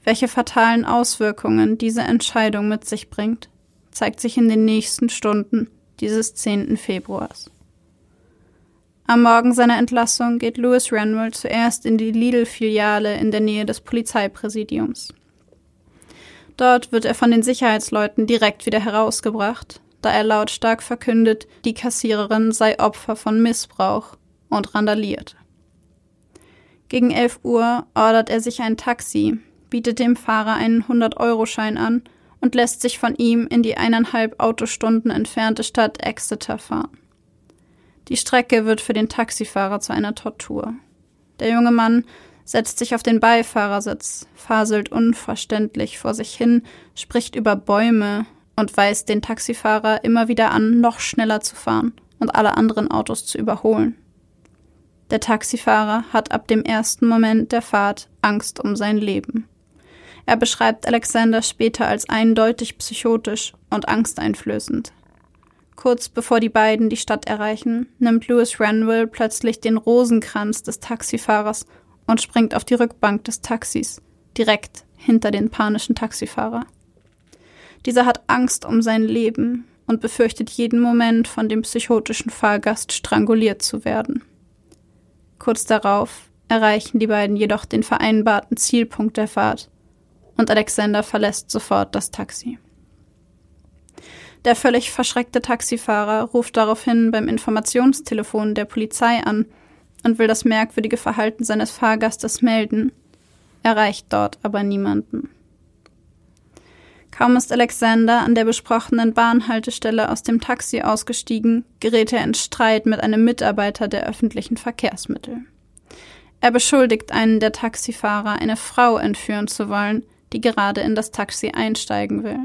Welche fatalen Auswirkungen diese Entscheidung mit sich bringt, zeigt sich in den nächsten Stunden dieses 10. Februars. Am Morgen seiner Entlassung geht Lewis Ranwell zuerst in die Lidl-Filiale in der Nähe des Polizeipräsidiums. Dort wird er von den Sicherheitsleuten direkt wieder herausgebracht, da er lautstark verkündet, die Kassiererin sei Opfer von Missbrauch und randaliert. Gegen 11 Uhr ordert er sich ein Taxi, bietet dem Fahrer einen 100-Euro-Schein an und lässt sich von ihm in die eineinhalb Autostunden entfernte Stadt Exeter fahren. Die Strecke wird für den Taxifahrer zu einer Tortur. Der junge Mann setzt sich auf den Beifahrersitz, faselt unverständlich vor sich hin, spricht über Bäume und weist den Taxifahrer immer wieder an, noch schneller zu fahren und alle anderen Autos zu überholen. Der Taxifahrer hat ab dem ersten Moment der Fahrt Angst um sein Leben. Er beschreibt Alexander später als eindeutig psychotisch und angsteinflößend. Kurz bevor die beiden die Stadt erreichen, nimmt Louis Ranville plötzlich den Rosenkranz des Taxifahrers und springt auf die Rückbank des Taxis, direkt hinter den panischen Taxifahrer. Dieser hat Angst um sein Leben und befürchtet jeden Moment von dem psychotischen Fahrgast stranguliert zu werden. Kurz darauf erreichen die beiden jedoch den vereinbarten Zielpunkt der Fahrt und Alexander verlässt sofort das Taxi. Der völlig verschreckte Taxifahrer ruft daraufhin beim Informationstelefon der Polizei an und will das merkwürdige Verhalten seines Fahrgastes melden, erreicht dort aber niemanden. Kaum ist Alexander an der besprochenen Bahnhaltestelle aus dem Taxi ausgestiegen, gerät er in Streit mit einem Mitarbeiter der öffentlichen Verkehrsmittel. Er beschuldigt einen der Taxifahrer, eine Frau entführen zu wollen, die gerade in das Taxi einsteigen will.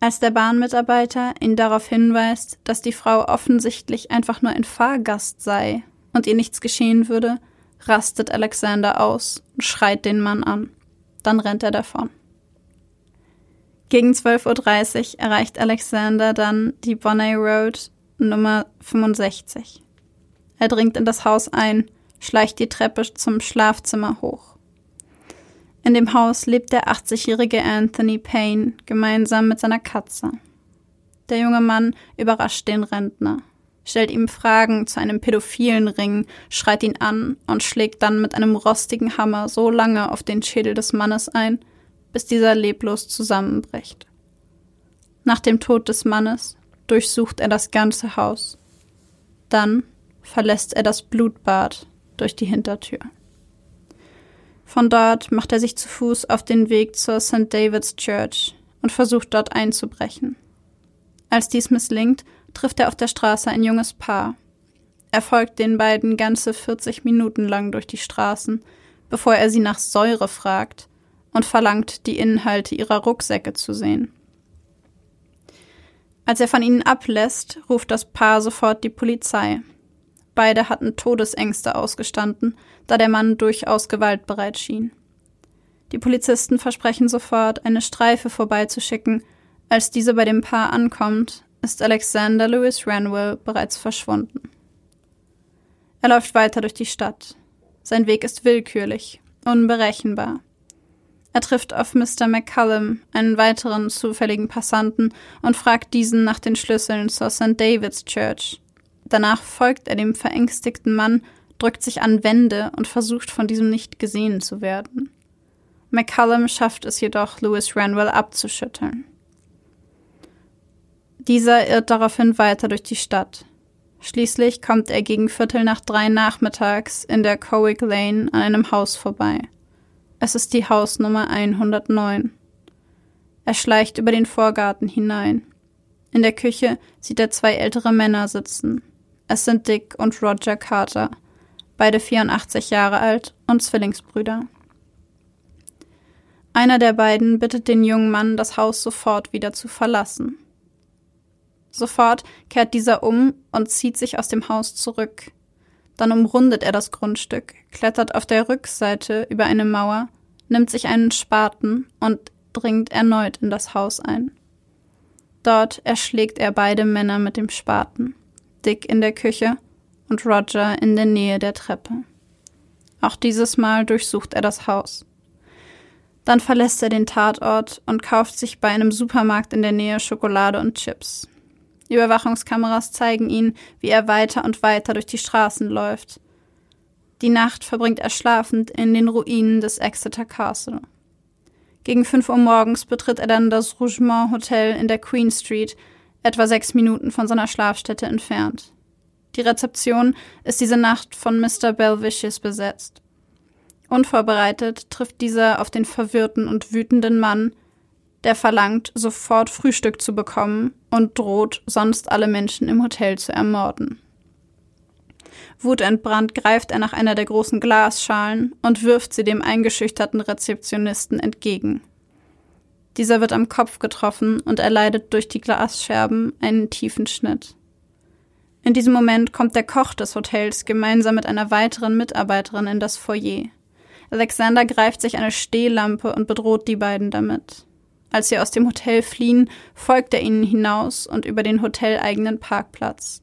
Als der Bahnmitarbeiter ihn darauf hinweist, dass die Frau offensichtlich einfach nur ein Fahrgast sei und ihr nichts geschehen würde, rastet Alexander aus und schreit den Mann an. Dann rennt er davon. Gegen 12.30 Uhr erreicht Alexander dann die Bonney Road Nummer 65. Er dringt in das Haus ein, schleicht die Treppe zum Schlafzimmer hoch. In dem Haus lebt der 80-jährige Anthony Payne gemeinsam mit seiner Katze. Der junge Mann überrascht den Rentner, stellt ihm Fragen zu einem pädophilen Ring, schreit ihn an und schlägt dann mit einem rostigen Hammer so lange auf den Schädel des Mannes ein, bis dieser leblos zusammenbricht. Nach dem Tod des Mannes durchsucht er das ganze Haus. Dann verlässt er das Blutbad durch die Hintertür. Von dort macht er sich zu Fuß auf den Weg zur St. David's Church und versucht dort einzubrechen. Als dies misslingt, trifft er auf der Straße ein junges Paar. Er folgt den beiden ganze 40 Minuten lang durch die Straßen, bevor er sie nach Säure fragt und verlangt, die Inhalte ihrer Rucksäcke zu sehen. Als er von ihnen ablässt, ruft das Paar sofort die Polizei. Beide hatten Todesängste ausgestanden, da der Mann durchaus gewaltbereit schien. Die Polizisten versprechen sofort, eine Streife vorbeizuschicken. Als diese bei dem Paar ankommt, ist Alexander Lewis Ranwell bereits verschwunden. Er läuft weiter durch die Stadt. Sein Weg ist willkürlich, unberechenbar. Er trifft auf Mr. McCullum, einen weiteren zufälligen Passanten, und fragt diesen nach den Schlüsseln zur St. David's Church. Danach folgt er dem verängstigten Mann, drückt sich an Wände und versucht von diesem nicht gesehen zu werden. McCullum schafft es jedoch, Louis Ranwell abzuschütteln. Dieser irrt daraufhin weiter durch die Stadt. Schließlich kommt er gegen Viertel nach drei nachmittags in der Cowick Lane an einem Haus vorbei. Es ist die Hausnummer 109. Er schleicht über den Vorgarten hinein. In der Küche sieht er zwei ältere Männer sitzen. Es sind Dick und Roger Carter, beide 84 Jahre alt und Zwillingsbrüder. Einer der beiden bittet den jungen Mann, das Haus sofort wieder zu verlassen. Sofort kehrt dieser um und zieht sich aus dem Haus zurück. Dann umrundet er das Grundstück, klettert auf der Rückseite über eine Mauer, nimmt sich einen Spaten und dringt erneut in das Haus ein. Dort erschlägt er beide Männer mit dem Spaten. Dick in der Küche und Roger in der Nähe der Treppe. Auch dieses Mal durchsucht er das Haus. Dann verlässt er den Tatort und kauft sich bei einem Supermarkt in der Nähe Schokolade und Chips. Überwachungskameras zeigen ihn, wie er weiter und weiter durch die Straßen läuft. Die Nacht verbringt er schlafend in den Ruinen des Exeter Castle. Gegen fünf Uhr morgens betritt er dann das Rougemont Hotel in der Queen Street, etwa sechs Minuten von seiner Schlafstätte entfernt. Die Rezeption ist diese Nacht von Mr. Belvicius besetzt. Unvorbereitet trifft dieser auf den verwirrten und wütenden Mann, der verlangt, sofort Frühstück zu bekommen und droht, sonst alle Menschen im Hotel zu ermorden. Wutentbrannt greift er nach einer der großen Glasschalen und wirft sie dem eingeschüchterten Rezeptionisten entgegen. Dieser wird am Kopf getroffen und erleidet durch die Glasscherben einen tiefen Schnitt. In diesem Moment kommt der Koch des Hotels gemeinsam mit einer weiteren Mitarbeiterin in das Foyer. Alexander greift sich eine Stehlampe und bedroht die beiden damit. Als sie aus dem Hotel fliehen, folgt er ihnen hinaus und über den hoteleigenen Parkplatz.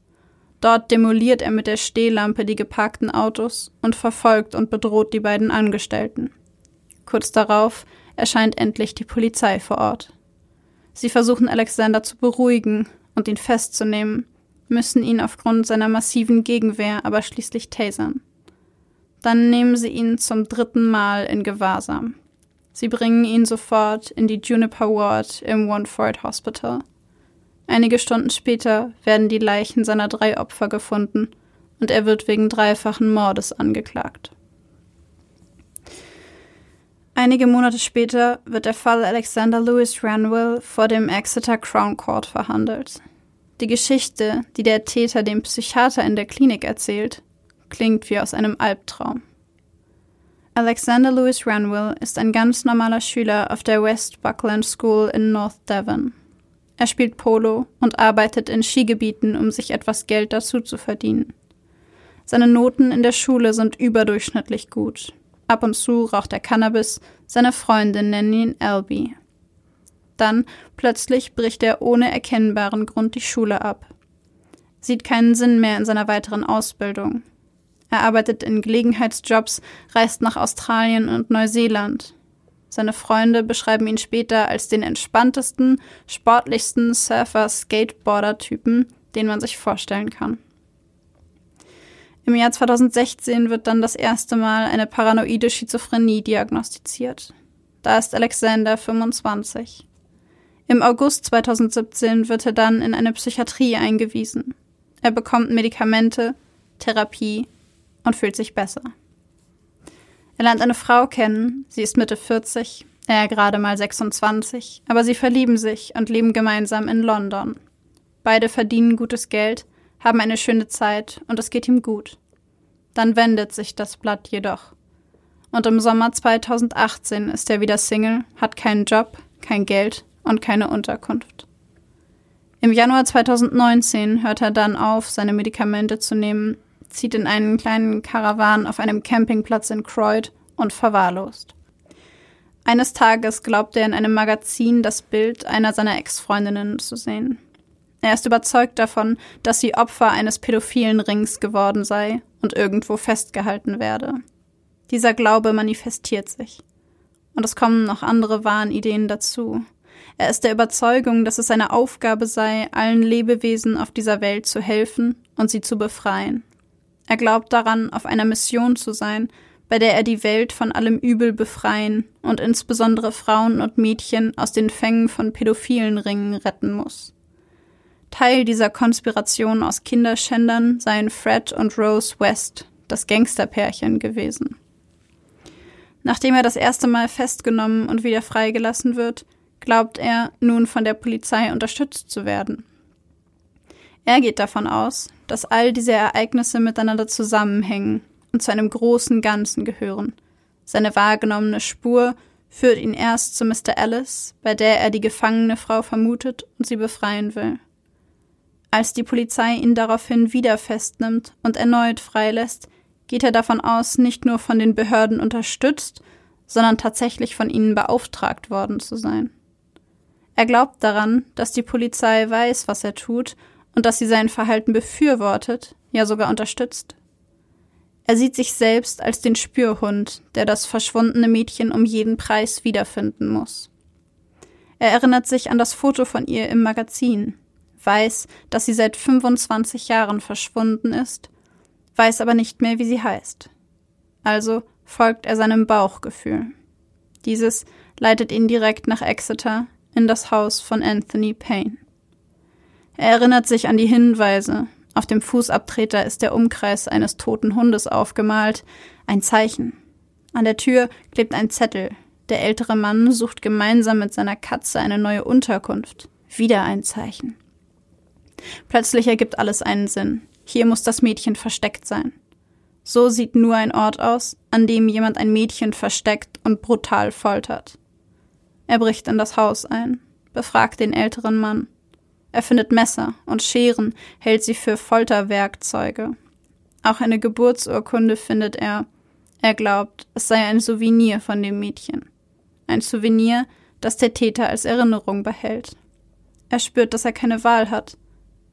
Dort demoliert er mit der Stehlampe die geparkten Autos und verfolgt und bedroht die beiden Angestellten. Kurz darauf erscheint endlich die Polizei vor Ort. Sie versuchen Alexander zu beruhigen und ihn festzunehmen, müssen ihn aufgrund seiner massiven Gegenwehr aber schließlich tasern. Dann nehmen sie ihn zum dritten Mal in Gewahrsam. Sie bringen ihn sofort in die Juniper Ward im Wanford Hospital. Einige Stunden später werden die Leichen seiner drei Opfer gefunden und er wird wegen dreifachen Mordes angeklagt. Einige Monate später wird der Fall Alexander Lewis Ranwell vor dem Exeter Crown Court verhandelt. Die Geschichte, die der Täter dem Psychiater in der Klinik erzählt, klingt wie aus einem Albtraum. Alexander Lewis Ranville ist ein ganz normaler Schüler auf der West Buckland School in North Devon. Er spielt Polo und arbeitet in Skigebieten, um sich etwas Geld dazu zu verdienen. Seine Noten in der Schule sind überdurchschnittlich gut. Ab und zu raucht er Cannabis, seine Freundin nennen ihn Albie. Dann plötzlich bricht er ohne erkennbaren Grund die Schule ab. Sieht keinen Sinn mehr in seiner weiteren Ausbildung. Er arbeitet in Gelegenheitsjobs, reist nach Australien und Neuseeland. Seine Freunde beschreiben ihn später als den entspanntesten, sportlichsten Surfer-Skateboarder-Typen, den man sich vorstellen kann. Im Jahr 2016 wird dann das erste Mal eine paranoide Schizophrenie diagnostiziert. Da ist Alexander 25. Im August 2017 wird er dann in eine Psychiatrie eingewiesen. Er bekommt Medikamente, Therapie und fühlt sich besser. Er lernt eine Frau kennen, sie ist Mitte 40, er gerade mal 26, aber sie verlieben sich und leben gemeinsam in London. Beide verdienen gutes Geld, haben eine schöne Zeit und es geht ihm gut. Dann wendet sich das Blatt jedoch. Und im Sommer 2018 ist er wieder Single, hat keinen Job, kein Geld und keine Unterkunft. Im Januar 2019 hört er dann auf, seine Medikamente zu nehmen zieht in einen kleinen Karawan auf einem Campingplatz in Croyd und verwahrlost. Eines Tages glaubt er in einem Magazin das Bild einer seiner Ex-Freundinnen zu sehen. Er ist überzeugt davon, dass sie Opfer eines pädophilen Rings geworden sei und irgendwo festgehalten werde. Dieser Glaube manifestiert sich. Und es kommen noch andere Wahnideen dazu. Er ist der Überzeugung, dass es seine Aufgabe sei, allen Lebewesen auf dieser Welt zu helfen und sie zu befreien. Er glaubt daran, auf einer Mission zu sein, bei der er die Welt von allem Übel befreien und insbesondere Frauen und Mädchen aus den Fängen von pädophilen Ringen retten muss. Teil dieser Konspiration aus Kinderschändern seien Fred und Rose West, das Gangsterpärchen, gewesen. Nachdem er das erste Mal festgenommen und wieder freigelassen wird, glaubt er, nun von der Polizei unterstützt zu werden. Er geht davon aus, dass all diese Ereignisse miteinander zusammenhängen und zu einem großen Ganzen gehören. Seine wahrgenommene Spur führt ihn erst zu Mr. Alice, bei der er die gefangene Frau vermutet und sie befreien will. Als die Polizei ihn daraufhin wieder festnimmt und erneut freilässt, geht er davon aus, nicht nur von den Behörden unterstützt, sondern tatsächlich von ihnen beauftragt worden zu sein. Er glaubt daran, dass die Polizei weiß, was er tut und dass sie sein Verhalten befürwortet, ja sogar unterstützt. Er sieht sich selbst als den Spürhund, der das verschwundene Mädchen um jeden Preis wiederfinden muss. Er erinnert sich an das Foto von ihr im Magazin, weiß, dass sie seit 25 Jahren verschwunden ist, weiß aber nicht mehr, wie sie heißt. Also folgt er seinem Bauchgefühl. Dieses leitet ihn direkt nach Exeter in das Haus von Anthony Payne. Er erinnert sich an die Hinweise. Auf dem Fußabtreter ist der Umkreis eines toten Hundes aufgemalt, ein Zeichen. An der Tür klebt ein Zettel. Der ältere Mann sucht gemeinsam mit seiner Katze eine neue Unterkunft. Wieder ein Zeichen. Plötzlich ergibt alles einen Sinn. Hier muss das Mädchen versteckt sein. So sieht nur ein Ort aus, an dem jemand ein Mädchen versteckt und brutal foltert. Er bricht in das Haus ein, befragt den älteren Mann. Er findet Messer und Scheren, hält sie für Folterwerkzeuge. Auch eine Geburtsurkunde findet er. Er glaubt, es sei ein Souvenir von dem Mädchen. Ein Souvenir, das der Täter als Erinnerung behält. Er spürt, dass er keine Wahl hat.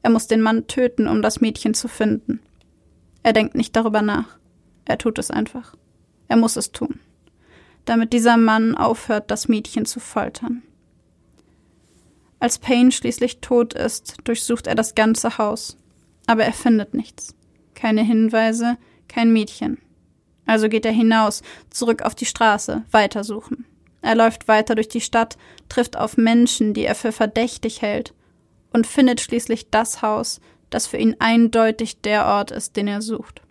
Er muss den Mann töten, um das Mädchen zu finden. Er denkt nicht darüber nach. Er tut es einfach. Er muss es tun. Damit dieser Mann aufhört, das Mädchen zu foltern. Als Payne schließlich tot ist, durchsucht er das ganze Haus. Aber er findet nichts. Keine Hinweise, kein Mädchen. Also geht er hinaus, zurück auf die Straße, weitersuchen. Er läuft weiter durch die Stadt, trifft auf Menschen, die er für verdächtig hält, und findet schließlich das Haus, das für ihn eindeutig der Ort ist, den er sucht.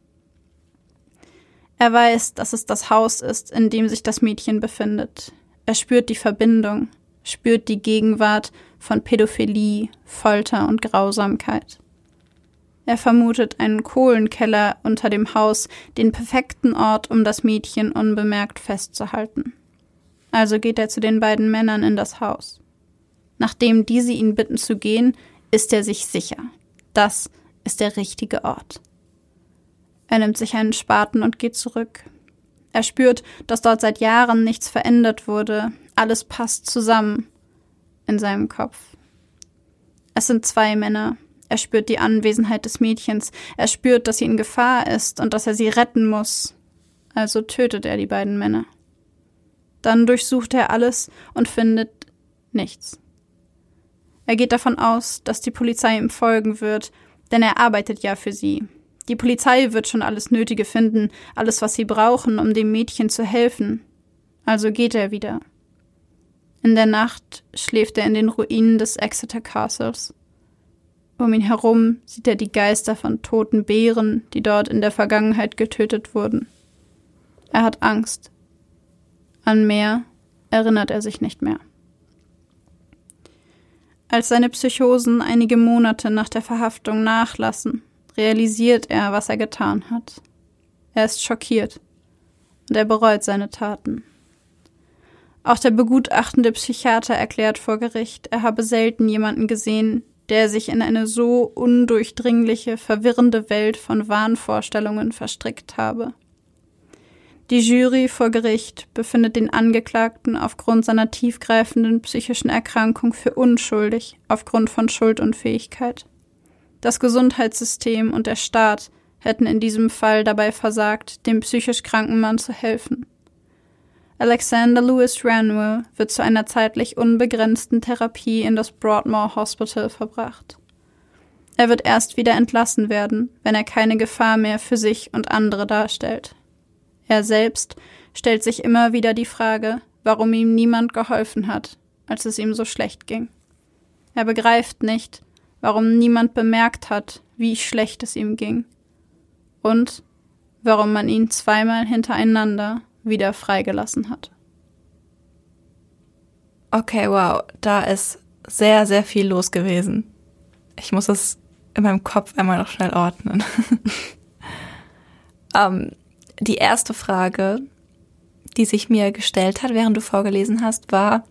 Er weiß, dass es das Haus ist, in dem sich das Mädchen befindet. Er spürt die Verbindung, spürt die Gegenwart von Pädophilie, Folter und Grausamkeit. Er vermutet einen Kohlenkeller unter dem Haus, den perfekten Ort, um das Mädchen unbemerkt festzuhalten. Also geht er zu den beiden Männern in das Haus. Nachdem diese ihn bitten zu gehen, ist er sich sicher. Das ist der richtige Ort. Er nimmt sich einen Spaten und geht zurück. Er spürt, dass dort seit Jahren nichts verändert wurde. Alles passt zusammen in seinem Kopf. Es sind zwei Männer. Er spürt die Anwesenheit des Mädchens. Er spürt, dass sie in Gefahr ist und dass er sie retten muss. Also tötet er die beiden Männer. Dann durchsucht er alles und findet nichts. Er geht davon aus, dass die Polizei ihm folgen wird, denn er arbeitet ja für sie. Die Polizei wird schon alles Nötige finden, alles, was sie brauchen, um dem Mädchen zu helfen. Also geht er wieder. In der Nacht schläft er in den Ruinen des Exeter Castles. Um ihn herum sieht er die Geister von toten Bären, die dort in der Vergangenheit getötet wurden. Er hat Angst. An mehr erinnert er sich nicht mehr. Als seine Psychosen einige Monate nach der Verhaftung nachlassen, realisiert er, was er getan hat. Er ist schockiert und er bereut seine Taten. Auch der begutachtende Psychiater erklärt vor Gericht, er habe selten jemanden gesehen, der sich in eine so undurchdringliche, verwirrende Welt von Wahnvorstellungen verstrickt habe. Die Jury vor Gericht befindet den Angeklagten aufgrund seiner tiefgreifenden psychischen Erkrankung für unschuldig aufgrund von Schuldunfähigkeit. Das Gesundheitssystem und der Staat hätten in diesem Fall dabei versagt, dem psychisch kranken Mann zu helfen. Alexander Lewis Ranwell wird zu einer zeitlich unbegrenzten Therapie in das Broadmoor Hospital verbracht. Er wird erst wieder entlassen werden, wenn er keine Gefahr mehr für sich und andere darstellt. Er selbst stellt sich immer wieder die Frage, warum ihm niemand geholfen hat, als es ihm so schlecht ging. Er begreift nicht, warum niemand bemerkt hat, wie schlecht es ihm ging. Und warum man ihn zweimal hintereinander wieder freigelassen hat. Okay, wow, da ist sehr, sehr viel los gewesen. Ich muss es in meinem Kopf einmal noch schnell ordnen. ähm, die erste Frage, die sich mir gestellt hat, während du vorgelesen hast, war,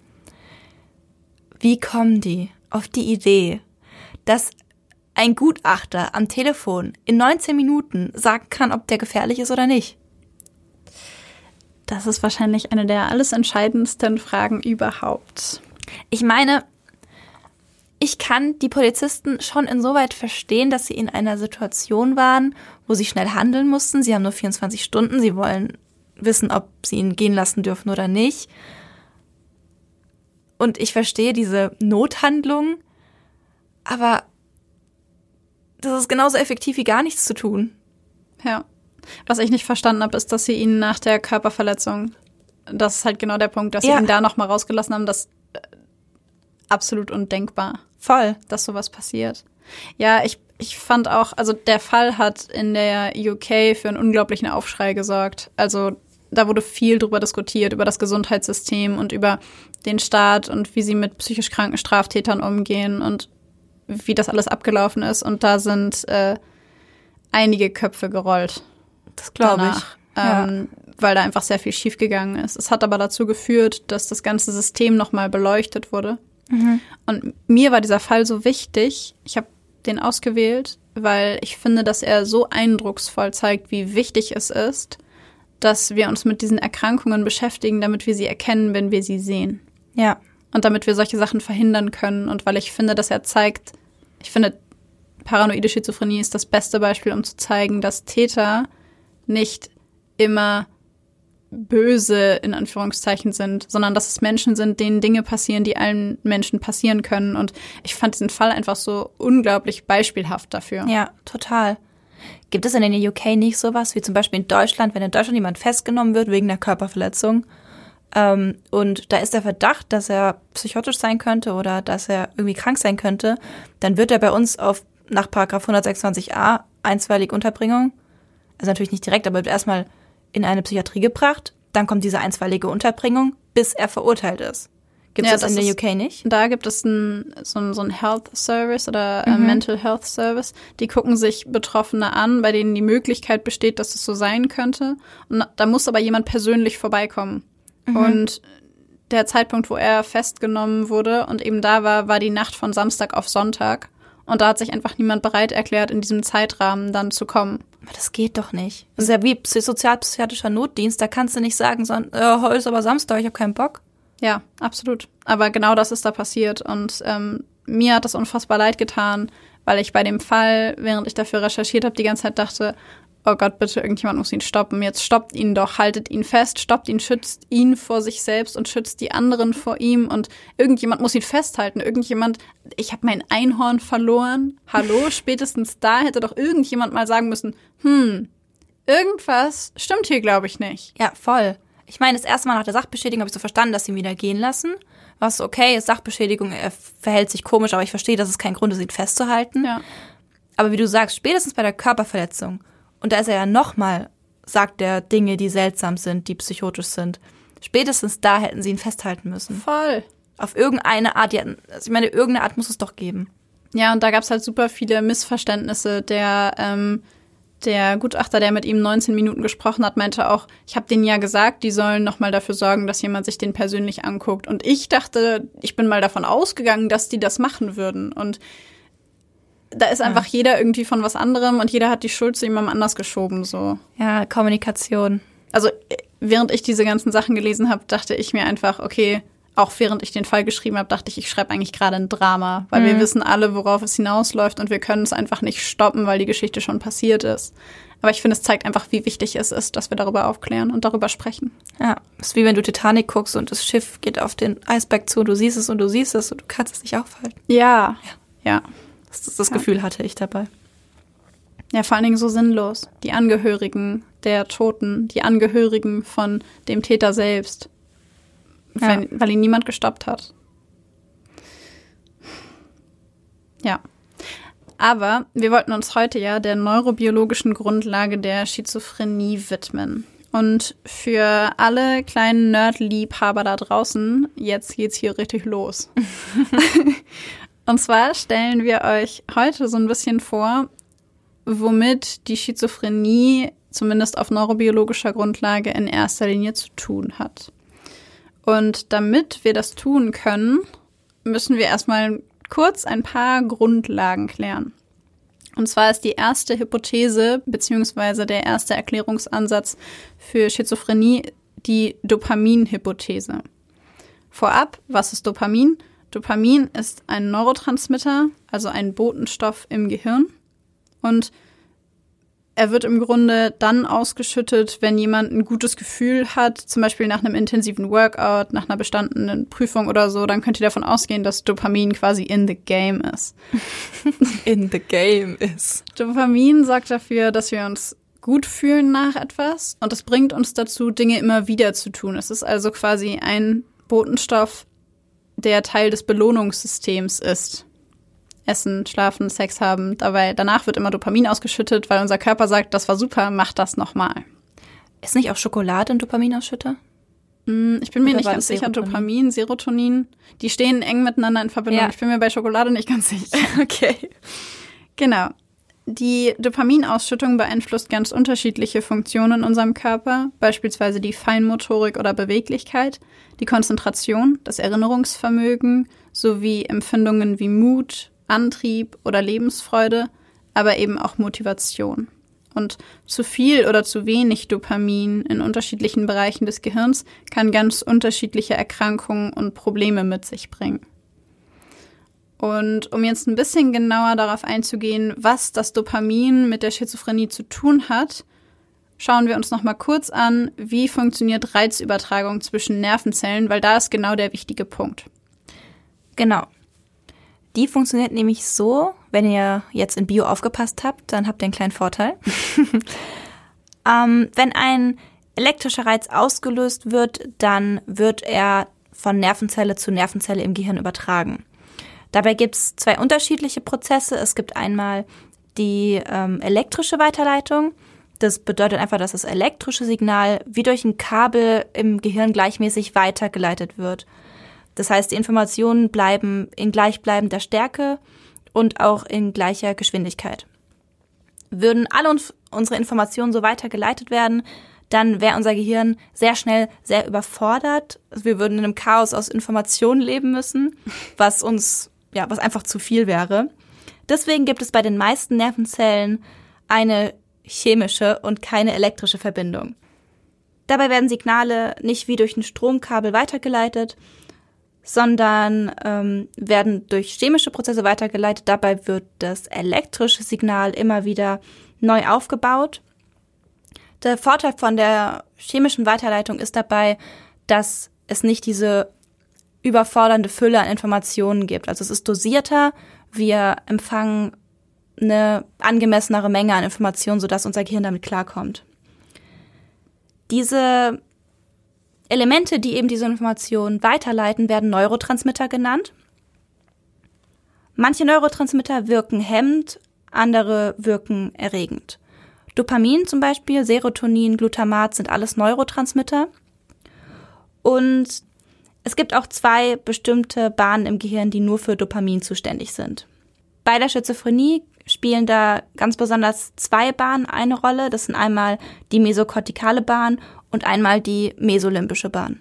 wie kommen die auf die Idee, dass ein Gutachter am Telefon in 19 Minuten sagen kann, ob der gefährlich ist oder nicht? Das ist wahrscheinlich eine der alles entscheidendsten Fragen überhaupt. Ich meine, ich kann die Polizisten schon insoweit verstehen, dass sie in einer Situation waren, wo sie schnell handeln mussten. Sie haben nur 24 Stunden. Sie wollen wissen, ob sie ihn gehen lassen dürfen oder nicht. Und ich verstehe diese Nothandlung, aber das ist genauso effektiv wie gar nichts zu tun. Ja. Was ich nicht verstanden habe, ist, dass sie ihn nach der Körperverletzung, das ist halt genau der Punkt, dass ja. sie ihn da nochmal rausgelassen haben, das äh, absolut undenkbar. Voll. Dass sowas passiert. Ja, ich, ich fand auch, also der Fall hat in der UK für einen unglaublichen Aufschrei gesorgt. Also da wurde viel drüber diskutiert, über das Gesundheitssystem und über den Staat und wie sie mit psychisch kranken Straftätern umgehen und wie das alles abgelaufen ist. Und da sind äh, einige Köpfe gerollt. Das glaube ich. Ähm, ja. Weil da einfach sehr viel schiefgegangen ist. Es hat aber dazu geführt, dass das ganze System nochmal beleuchtet wurde. Mhm. Und mir war dieser Fall so wichtig. Ich habe den ausgewählt, weil ich finde, dass er so eindrucksvoll zeigt, wie wichtig es ist, dass wir uns mit diesen Erkrankungen beschäftigen, damit wir sie erkennen, wenn wir sie sehen. Ja. Und damit wir solche Sachen verhindern können. Und weil ich finde, dass er zeigt, ich finde, paranoide Schizophrenie ist das beste Beispiel, um zu zeigen, dass Täter nicht immer böse in Anführungszeichen sind, sondern dass es Menschen sind, denen Dinge passieren, die allen Menschen passieren können. Und ich fand diesen Fall einfach so unglaublich beispielhaft dafür. Ja, total. Gibt es in den UK nicht sowas wie zum Beispiel in Deutschland, wenn in Deutschland jemand festgenommen wird wegen einer Körperverletzung ähm, und da ist der Verdacht, dass er psychotisch sein könnte oder dass er irgendwie krank sein könnte, dann wird er bei uns auf nach Paragraph 126a einstweilig Unterbringung, also natürlich nicht direkt, aber wird erstmal in eine Psychiatrie gebracht, dann kommt diese einstweilige Unterbringung, bis er verurteilt ist. Gibt Ja, es das in das der UK nicht? Da gibt es ein, so, ein, so ein Health Service oder äh, Mhm. Mental Health Service. Die gucken sich Betroffene an, bei denen die Möglichkeit besteht, dass es so sein könnte. Und da muss aber jemand persönlich vorbeikommen. Und der Zeitpunkt, wo er festgenommen wurde und eben da war, war die Nacht von Samstag auf Sonntag. Und da hat sich einfach niemand bereit erklärt, in diesem Zeitrahmen dann zu kommen. Aber das geht doch nicht. Das ist ja wie psy- sozialpsychiatrischer Notdienst. Da kannst du nicht sagen, so, äh, heute ist aber Samstag, ich habe keinen Bock. Ja, absolut. Aber genau das ist da passiert. Und ähm, mir hat das unfassbar leid getan, weil ich bei dem Fall, während ich dafür recherchiert habe, die ganze Zeit dachte, oh Gott, bitte, irgendjemand muss ihn stoppen. Jetzt stoppt ihn doch, haltet ihn fest, stoppt ihn, schützt ihn vor sich selbst und schützt die anderen vor ihm. Und irgendjemand muss ihn festhalten. Irgendjemand, ich habe mein Einhorn verloren. Hallo, spätestens da hätte doch irgendjemand mal sagen müssen, hm, irgendwas stimmt hier, glaube ich, nicht. Ja, voll. Ich meine, das erste Mal nach der Sachbeschädigung habe ich so verstanden, dass sie ihn wieder gehen lassen. Was okay ist, Sachbeschädigung, er verhält sich komisch, aber ich verstehe, dass es kein Grund ist, ihn festzuhalten. Ja. Aber wie du sagst, spätestens bei der Körperverletzung, und da ist er ja nochmal, sagt er Dinge, die seltsam sind, die psychotisch sind. Spätestens da hätten sie ihn festhalten müssen. Voll. Auf irgendeine Art, die hatten, also ich meine, irgendeine Art muss es doch geben. Ja, und da gab's halt super viele Missverständnisse. Der, ähm, der Gutachter, der mit ihm 19 Minuten gesprochen hat, meinte auch, ich habe denen ja gesagt, die sollen nochmal dafür sorgen, dass jemand sich den persönlich anguckt. Und ich dachte, ich bin mal davon ausgegangen, dass die das machen würden. Und da ist einfach jeder irgendwie von was anderem und jeder hat die Schuld zu jemandem anders geschoben. So. Ja, Kommunikation. Also äh, während ich diese ganzen Sachen gelesen habe, dachte ich mir einfach, okay, auch während ich den Fall geschrieben habe, dachte ich, ich schreibe eigentlich gerade ein Drama, weil wir wissen alle, worauf es hinausläuft und wir können es einfach nicht stoppen, weil die Geschichte schon passiert ist. Aber ich finde, es zeigt einfach, wie wichtig es ist, dass wir darüber aufklären und darüber sprechen. Ja, ist wie wenn du Titanic guckst und das Schiff geht auf den Eisberg zu, du siehst es und du siehst es und du kannst es nicht aufhalten. Ja. Ja. Das, das Ja. Gefühl hatte ich dabei. Ja, vor allen Dingen so sinnlos. Die Angehörigen der Toten, die Angehörigen von dem Täter selbst. Weil, weil ihn niemand gestoppt hat. Ja. Aber wir wollten uns heute ja der neurobiologischen Grundlage der Schizophrenie widmen. Und für alle kleinen Nerd-Liebhaber da draußen, jetzt geht's hier richtig los. Und zwar stellen wir euch heute so ein bisschen vor, womit die Schizophrenie zumindest auf neurobiologischer Grundlage in erster Linie zu tun hat. Und damit wir das tun können, müssen wir erstmal kurz ein paar Grundlagen klären. Und zwar ist die erste Hypothese beziehungsweise der erste Erklärungsansatz für Schizophrenie die Dopamin-Hypothese. Vorab, was ist Dopamin? Dopamin ist ein Neurotransmitter, also ein Botenstoff im Gehirn. Und er wird im Grunde dann ausgeschüttet, wenn jemand ein gutes Gefühl hat, zum Beispiel nach einem intensiven Workout, nach einer bestandenen Prüfung oder so, dann könnt ihr davon ausgehen, dass Dopamin quasi in the game ist. In the game ist. Dopamin sorgt dafür, dass wir uns gut fühlen nach etwas und es bringt uns dazu, Dinge immer wieder zu tun. Es ist also quasi ein Botenstoff, der Teil des Belohnungssystems ist. Essen, schlafen, Sex haben. Dabei, danach wird immer Dopamin ausgeschüttet, weil unser Körper sagt, das war super, mach das nochmal. Ist nicht auch Schokolade ein Dopaminausschütter? Hm, Ich bin mir Oder nicht ganz sicher? Dopamin, Serotonin, die stehen eng miteinander in Verbindung. Ja. Ich bin mir bei Schokolade nicht ganz sicher. Okay. Genau. Die Dopaminausschüttung beeinflusst ganz unterschiedliche Funktionen in unserem Körper, beispielsweise die Feinmotorik oder Beweglichkeit, die Konzentration, das Erinnerungsvermögen sowie Empfindungen wie Mut, Antrieb oder Lebensfreude, aber eben auch Motivation. Und zu viel oder zu wenig Dopamin in unterschiedlichen Bereichen des Gehirns kann ganz unterschiedliche Erkrankungen und Probleme mit sich bringen. Und um jetzt ein bisschen genauer darauf einzugehen, was das Dopamin mit der Schizophrenie zu tun hat, schauen wir uns noch mal kurz an, wie funktioniert Reizübertragung zwischen Nervenzellen, weil da ist genau der wichtige Punkt. Genau. Die funktioniert nämlich so, wenn ihr jetzt in Bio aufgepasst habt, dann habt ihr einen kleinen Vorteil. ähm, wenn ein elektrischer Reiz ausgelöst wird, dann wird er von Nervenzelle zu Nervenzelle im Gehirn übertragen. Dabei gibt es zwei unterschiedliche Prozesse. Es gibt einmal die ähm, elektrische Weiterleitung. Das bedeutet einfach, dass das elektrische Signal wie durch ein Kabel im Gehirn gleichmäßig weitergeleitet wird. Das heißt, die Informationen bleiben in gleichbleibender Stärke und auch in gleicher Geschwindigkeit. Würden alle uns, unsere Informationen so weitergeleitet werden, dann wäre unser Gehirn sehr schnell sehr überfordert. Wir würden in einem Chaos aus Informationen leben müssen, was uns, ja, was einfach zu viel wäre. Deswegen gibt es bei den meisten Nervenzellen eine chemische und keine elektrische Verbindung. Dabei werden Signale nicht wie durch ein Stromkabel weitergeleitet, sondern ähm, werden durch chemische Prozesse weitergeleitet. Dabei wird das elektrische Signal immer wieder neu aufgebaut. Der Vorteil von der chemischen Weiterleitung ist dabei, dass es nicht diese überfordernde Fülle an Informationen gibt. Also es ist dosierter, wir empfangen eine angemessenere Menge an Informationen, sodass unser Gehirn damit klarkommt. Diese Elemente, die eben diese Informationen weiterleiten, werden Neurotransmitter genannt. Manche Neurotransmitter wirken hemmend, andere wirken erregend. Dopamin zum Beispiel, Serotonin, Glutamat sind alles Neurotransmitter. Und es gibt auch zwei bestimmte Bahnen im Gehirn, die nur für Dopamin zuständig sind. Bei der Schizophrenie spielen da ganz besonders zwei Bahnen eine Rolle. Das sind einmal die mesokortikale Bahn und einmal die mesolimbische Bahn.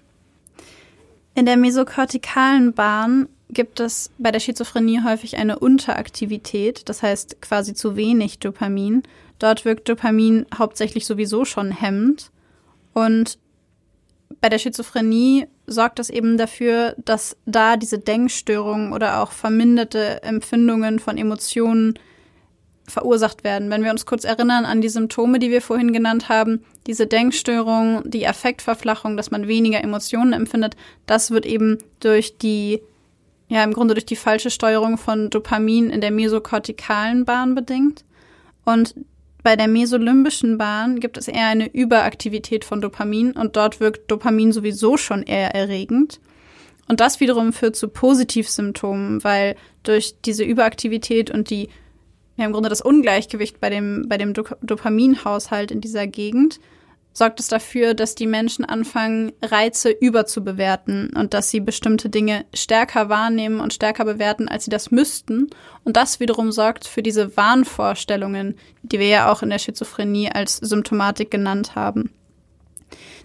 In der mesokortikalen Bahn gibt es bei der Schizophrenie häufig eine Unteraktivität, das heißt quasi zu wenig Dopamin. Dort wirkt Dopamin hauptsächlich sowieso schon hemmend. Und bei der Schizophrenie sorgt das eben dafür, dass da diese Denkstörungen oder auch verminderte Empfindungen von Emotionen verursacht werden. Wenn wir uns kurz erinnern an die Symptome, die wir vorhin genannt haben, diese Denkstörung, die Affektverflachung, dass man weniger Emotionen empfindet, das wird eben durch die, ja, im Grunde durch die falsche Steuerung von Dopamin in der mesokortikalen Bahn bedingt. Und bei der mesolimbischen Bahn gibt es eher eine Überaktivität von Dopamin und dort wirkt Dopamin sowieso schon eher erregend. Und das wiederum führt zu Positivsymptomen, weil durch diese Überaktivität und die ja, im Grunde das Ungleichgewicht bei dem, bei dem Dopaminhaushalt in dieser Gegend sorgt es dafür, dass die Menschen anfangen, Reize überzubewerten und dass sie bestimmte Dinge stärker wahrnehmen und stärker bewerten, als sie das müssten. Und das wiederum sorgt für diese Wahnvorstellungen, die wir ja auch in der Schizophrenie als Symptomatik genannt haben.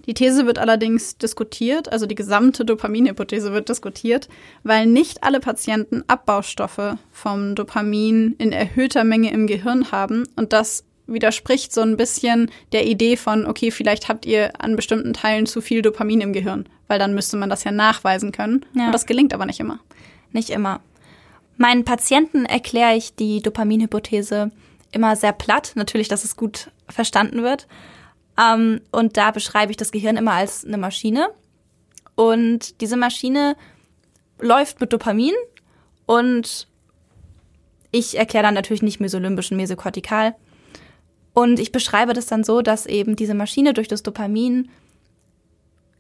Die These wird allerdings diskutiert, also die gesamte Dopaminhypothese wird diskutiert, weil nicht alle Patienten Abbaustoffe vom Dopamin in erhöhter Menge im Gehirn haben und das widerspricht so ein bisschen der Idee von, okay, vielleicht habt ihr an bestimmten Teilen zu viel Dopamin im Gehirn, weil dann müsste man das ja nachweisen können. Ja. Und das gelingt aber nicht immer. Nicht immer. Meinen Patienten erkläre ich die Dopaminhypothese immer sehr platt, natürlich, dass es gut verstanden wird. Ähm, und da beschreibe ich das Gehirn immer als eine Maschine. Und diese Maschine läuft mit Dopamin und ich erkläre dann natürlich nicht mesolymbisch und mesokortikal. Und ich beschreibe das dann so, dass eben diese Maschine durch das Dopamin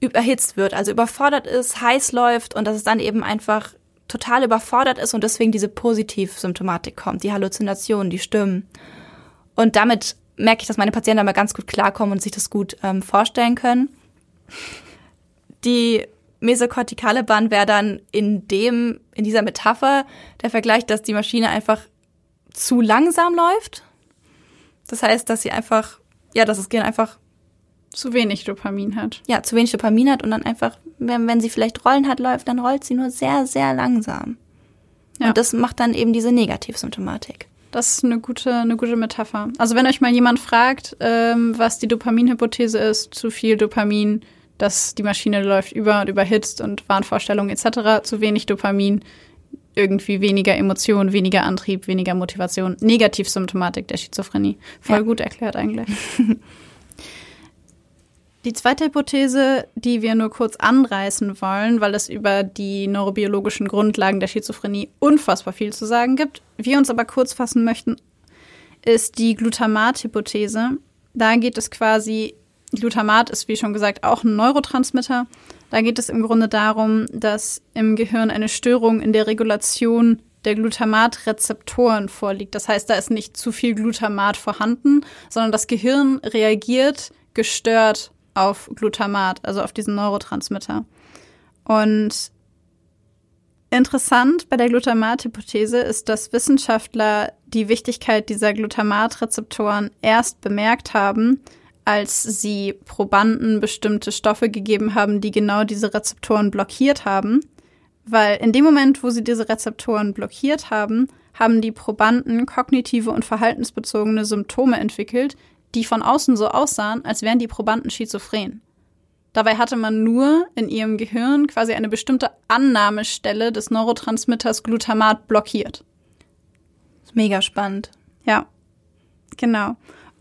überhitzt wird, also überfordert ist, heiß läuft und dass es dann eben einfach total überfordert ist und deswegen diese Positivsymptomatik kommt, die Halluzinationen, die Stimmen. Und damit merke ich, dass meine Patienten aber ganz gut klarkommen und sich das gut ähm, vorstellen können. Die mesokortikale Bahn wäre dann in dem, in dieser Metapher der Vergleich, dass die Maschine einfach zu langsam läuft das heißt, dass sie einfach, ja, dass das Gehirn einfach zu wenig Dopamin hat. Ja, zu wenig Dopamin hat und dann einfach, wenn, wenn sie vielleicht Rollen hat, läuft, dann rollt sie nur sehr, sehr langsam. Ja. Und das macht dann eben diese Negativsymptomatik. Das ist eine gute, eine gute Metapher. Also wenn euch mal jemand fragt, ähm, was die Dopaminhypothese ist, zu viel Dopamin, dass die Maschine läuft über und überhitzt und Wahnvorstellungen etc., zu wenig Dopamin, irgendwie weniger Emotion, weniger Antrieb, weniger Motivation. Negativsymptomatik der Schizophrenie. Voll ja. gut erklärt eigentlich. Die zweite Hypothese, die wir nur kurz anreißen wollen, weil es über die neurobiologischen Grundlagen der Schizophrenie unfassbar viel zu sagen gibt, wir uns aber kurz fassen möchten, ist die Glutamat-Hypothese. Da geht es quasi, Glutamat ist wie schon gesagt auch ein Neurotransmitter da geht es im Grunde darum, dass im Gehirn eine Störung in der Regulation der Glutamatrezeptoren vorliegt. Das heißt, da ist nicht zu viel Glutamat vorhanden, sondern das Gehirn reagiert gestört auf Glutamat, also auf diesen Neurotransmitter. Und Interessant bei der Glutamat-Hypothese ist, dass Wissenschaftler die Wichtigkeit dieser Glutamatrezeptoren erst bemerkt haben, als sie Probanden bestimmte Stoffe gegeben haben, die genau diese Rezeptoren blockiert haben. Weil in dem Moment, wo sie diese Rezeptoren blockiert haben, haben die Probanden kognitive und verhaltensbezogene Symptome entwickelt, die von außen so aussahen, als wären die Probanden schizophren. Dabei hatte man nur in ihrem Gehirn quasi eine bestimmte Annahmestelle des Neurotransmitters Glutamat blockiert. Mega spannend. Ja, genau.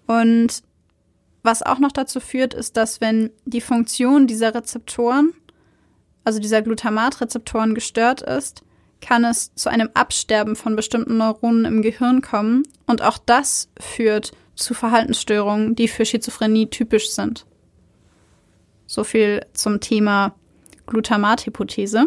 Und was auch noch dazu führt, ist, dass wenn die Funktion dieser Rezeptoren, also dieser Glutamatrezeptoren gestört ist, kann es zu einem Absterben von bestimmten Neuronen im Gehirn kommen. Und auch das führt zu Verhaltensstörungen, die für Schizophrenie typisch sind. So viel zum Thema Glutamat-Hypothese.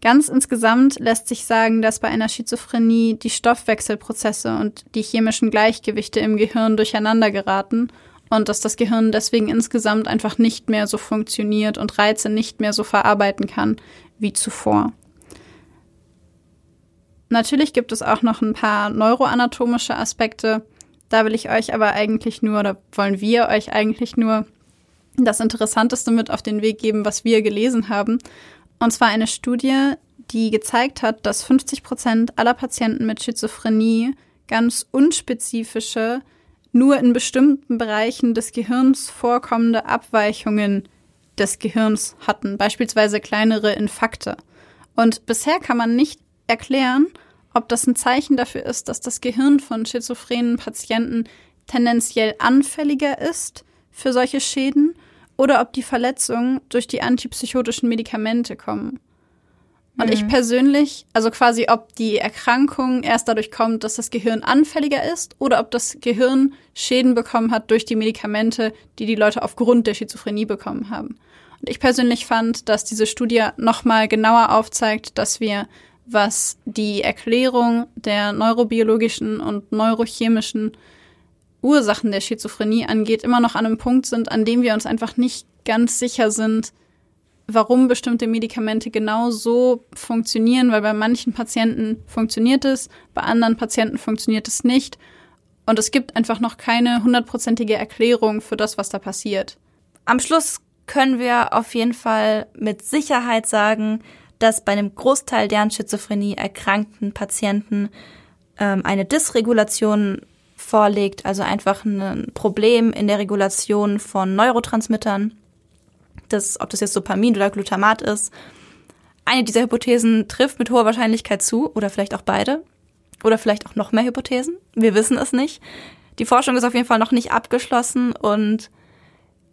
Ganz insgesamt lässt sich sagen, dass bei einer Schizophrenie die Stoffwechselprozesse und die chemischen Gleichgewichte im Gehirn durcheinander geraten und dass das Gehirn deswegen insgesamt einfach nicht mehr so funktioniert und Reize nicht mehr so verarbeiten kann wie zuvor. Natürlich gibt es auch noch ein paar neuroanatomische Aspekte. Da will ich euch aber eigentlich nur oder wollen wir euch eigentlich nur das Interessanteste mit auf den Weg geben, was wir gelesen haben. Und zwar eine Studie, die gezeigt hat, dass 50 Prozent aller Patienten mit Schizophrenie ganz unspezifische nur in bestimmten Bereichen des Gehirns vorkommende Abweichungen des Gehirns hatten, beispielsweise kleinere Infakte. Und bisher kann man nicht erklären, ob das ein Zeichen dafür ist, dass das Gehirn von schizophrenen Patienten tendenziell anfälliger ist für solche Schäden oder ob die Verletzungen durch die antipsychotischen Medikamente kommen. Und mhm. ich persönlich, also quasi, ob die Erkrankung erst dadurch kommt, dass das Gehirn anfälliger ist oder ob das Gehirn Schäden bekommen hat durch die Medikamente, die die Leute aufgrund der Schizophrenie bekommen haben. Und ich persönlich fand, dass diese Studie nochmal genauer aufzeigt, dass wir, was die Erklärung der neurobiologischen und neurochemischen Ursachen der Schizophrenie angeht, immer noch an einem Punkt sind, an dem wir uns einfach nicht ganz sicher sind, warum bestimmte Medikamente genau so funktionieren, weil bei manchen Patienten funktioniert es, bei anderen Patienten funktioniert es nicht. Und es gibt einfach noch keine hundertprozentige Erklärung für das, was da passiert. Am Schluss können wir auf jeden Fall mit Sicherheit sagen, dass bei einem Großteil der an Schizophrenie erkrankten Patienten ähm, eine Dysregulation vorliegt, also einfach ein Problem in der Regulation von Neurotransmittern das, ob das jetzt Dopamin oder Glutamat ist. Eine dieser Hypothesen trifft mit hoher Wahrscheinlichkeit zu oder vielleicht auch beide oder vielleicht auch noch mehr Hypothesen. Wir wissen es nicht. Die Forschung ist auf jeden Fall noch nicht abgeschlossen und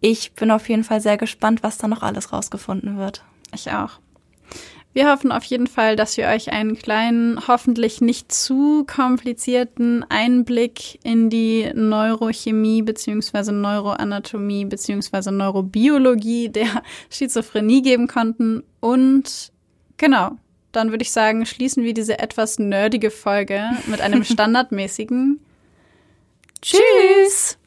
ich bin auf jeden Fall sehr gespannt, was da noch alles rausgefunden wird. Ich auch. Wir hoffen auf jeden Fall, dass wir euch einen kleinen, hoffentlich nicht zu komplizierten Einblick in die Neurochemie beziehungsweise Neuroanatomie beziehungsweise Neurobiologie der Schizophrenie geben konnten. Und genau, dann würde ich sagen, schließen wir diese etwas nerdige Folge mit einem standardmäßigen Tschüss!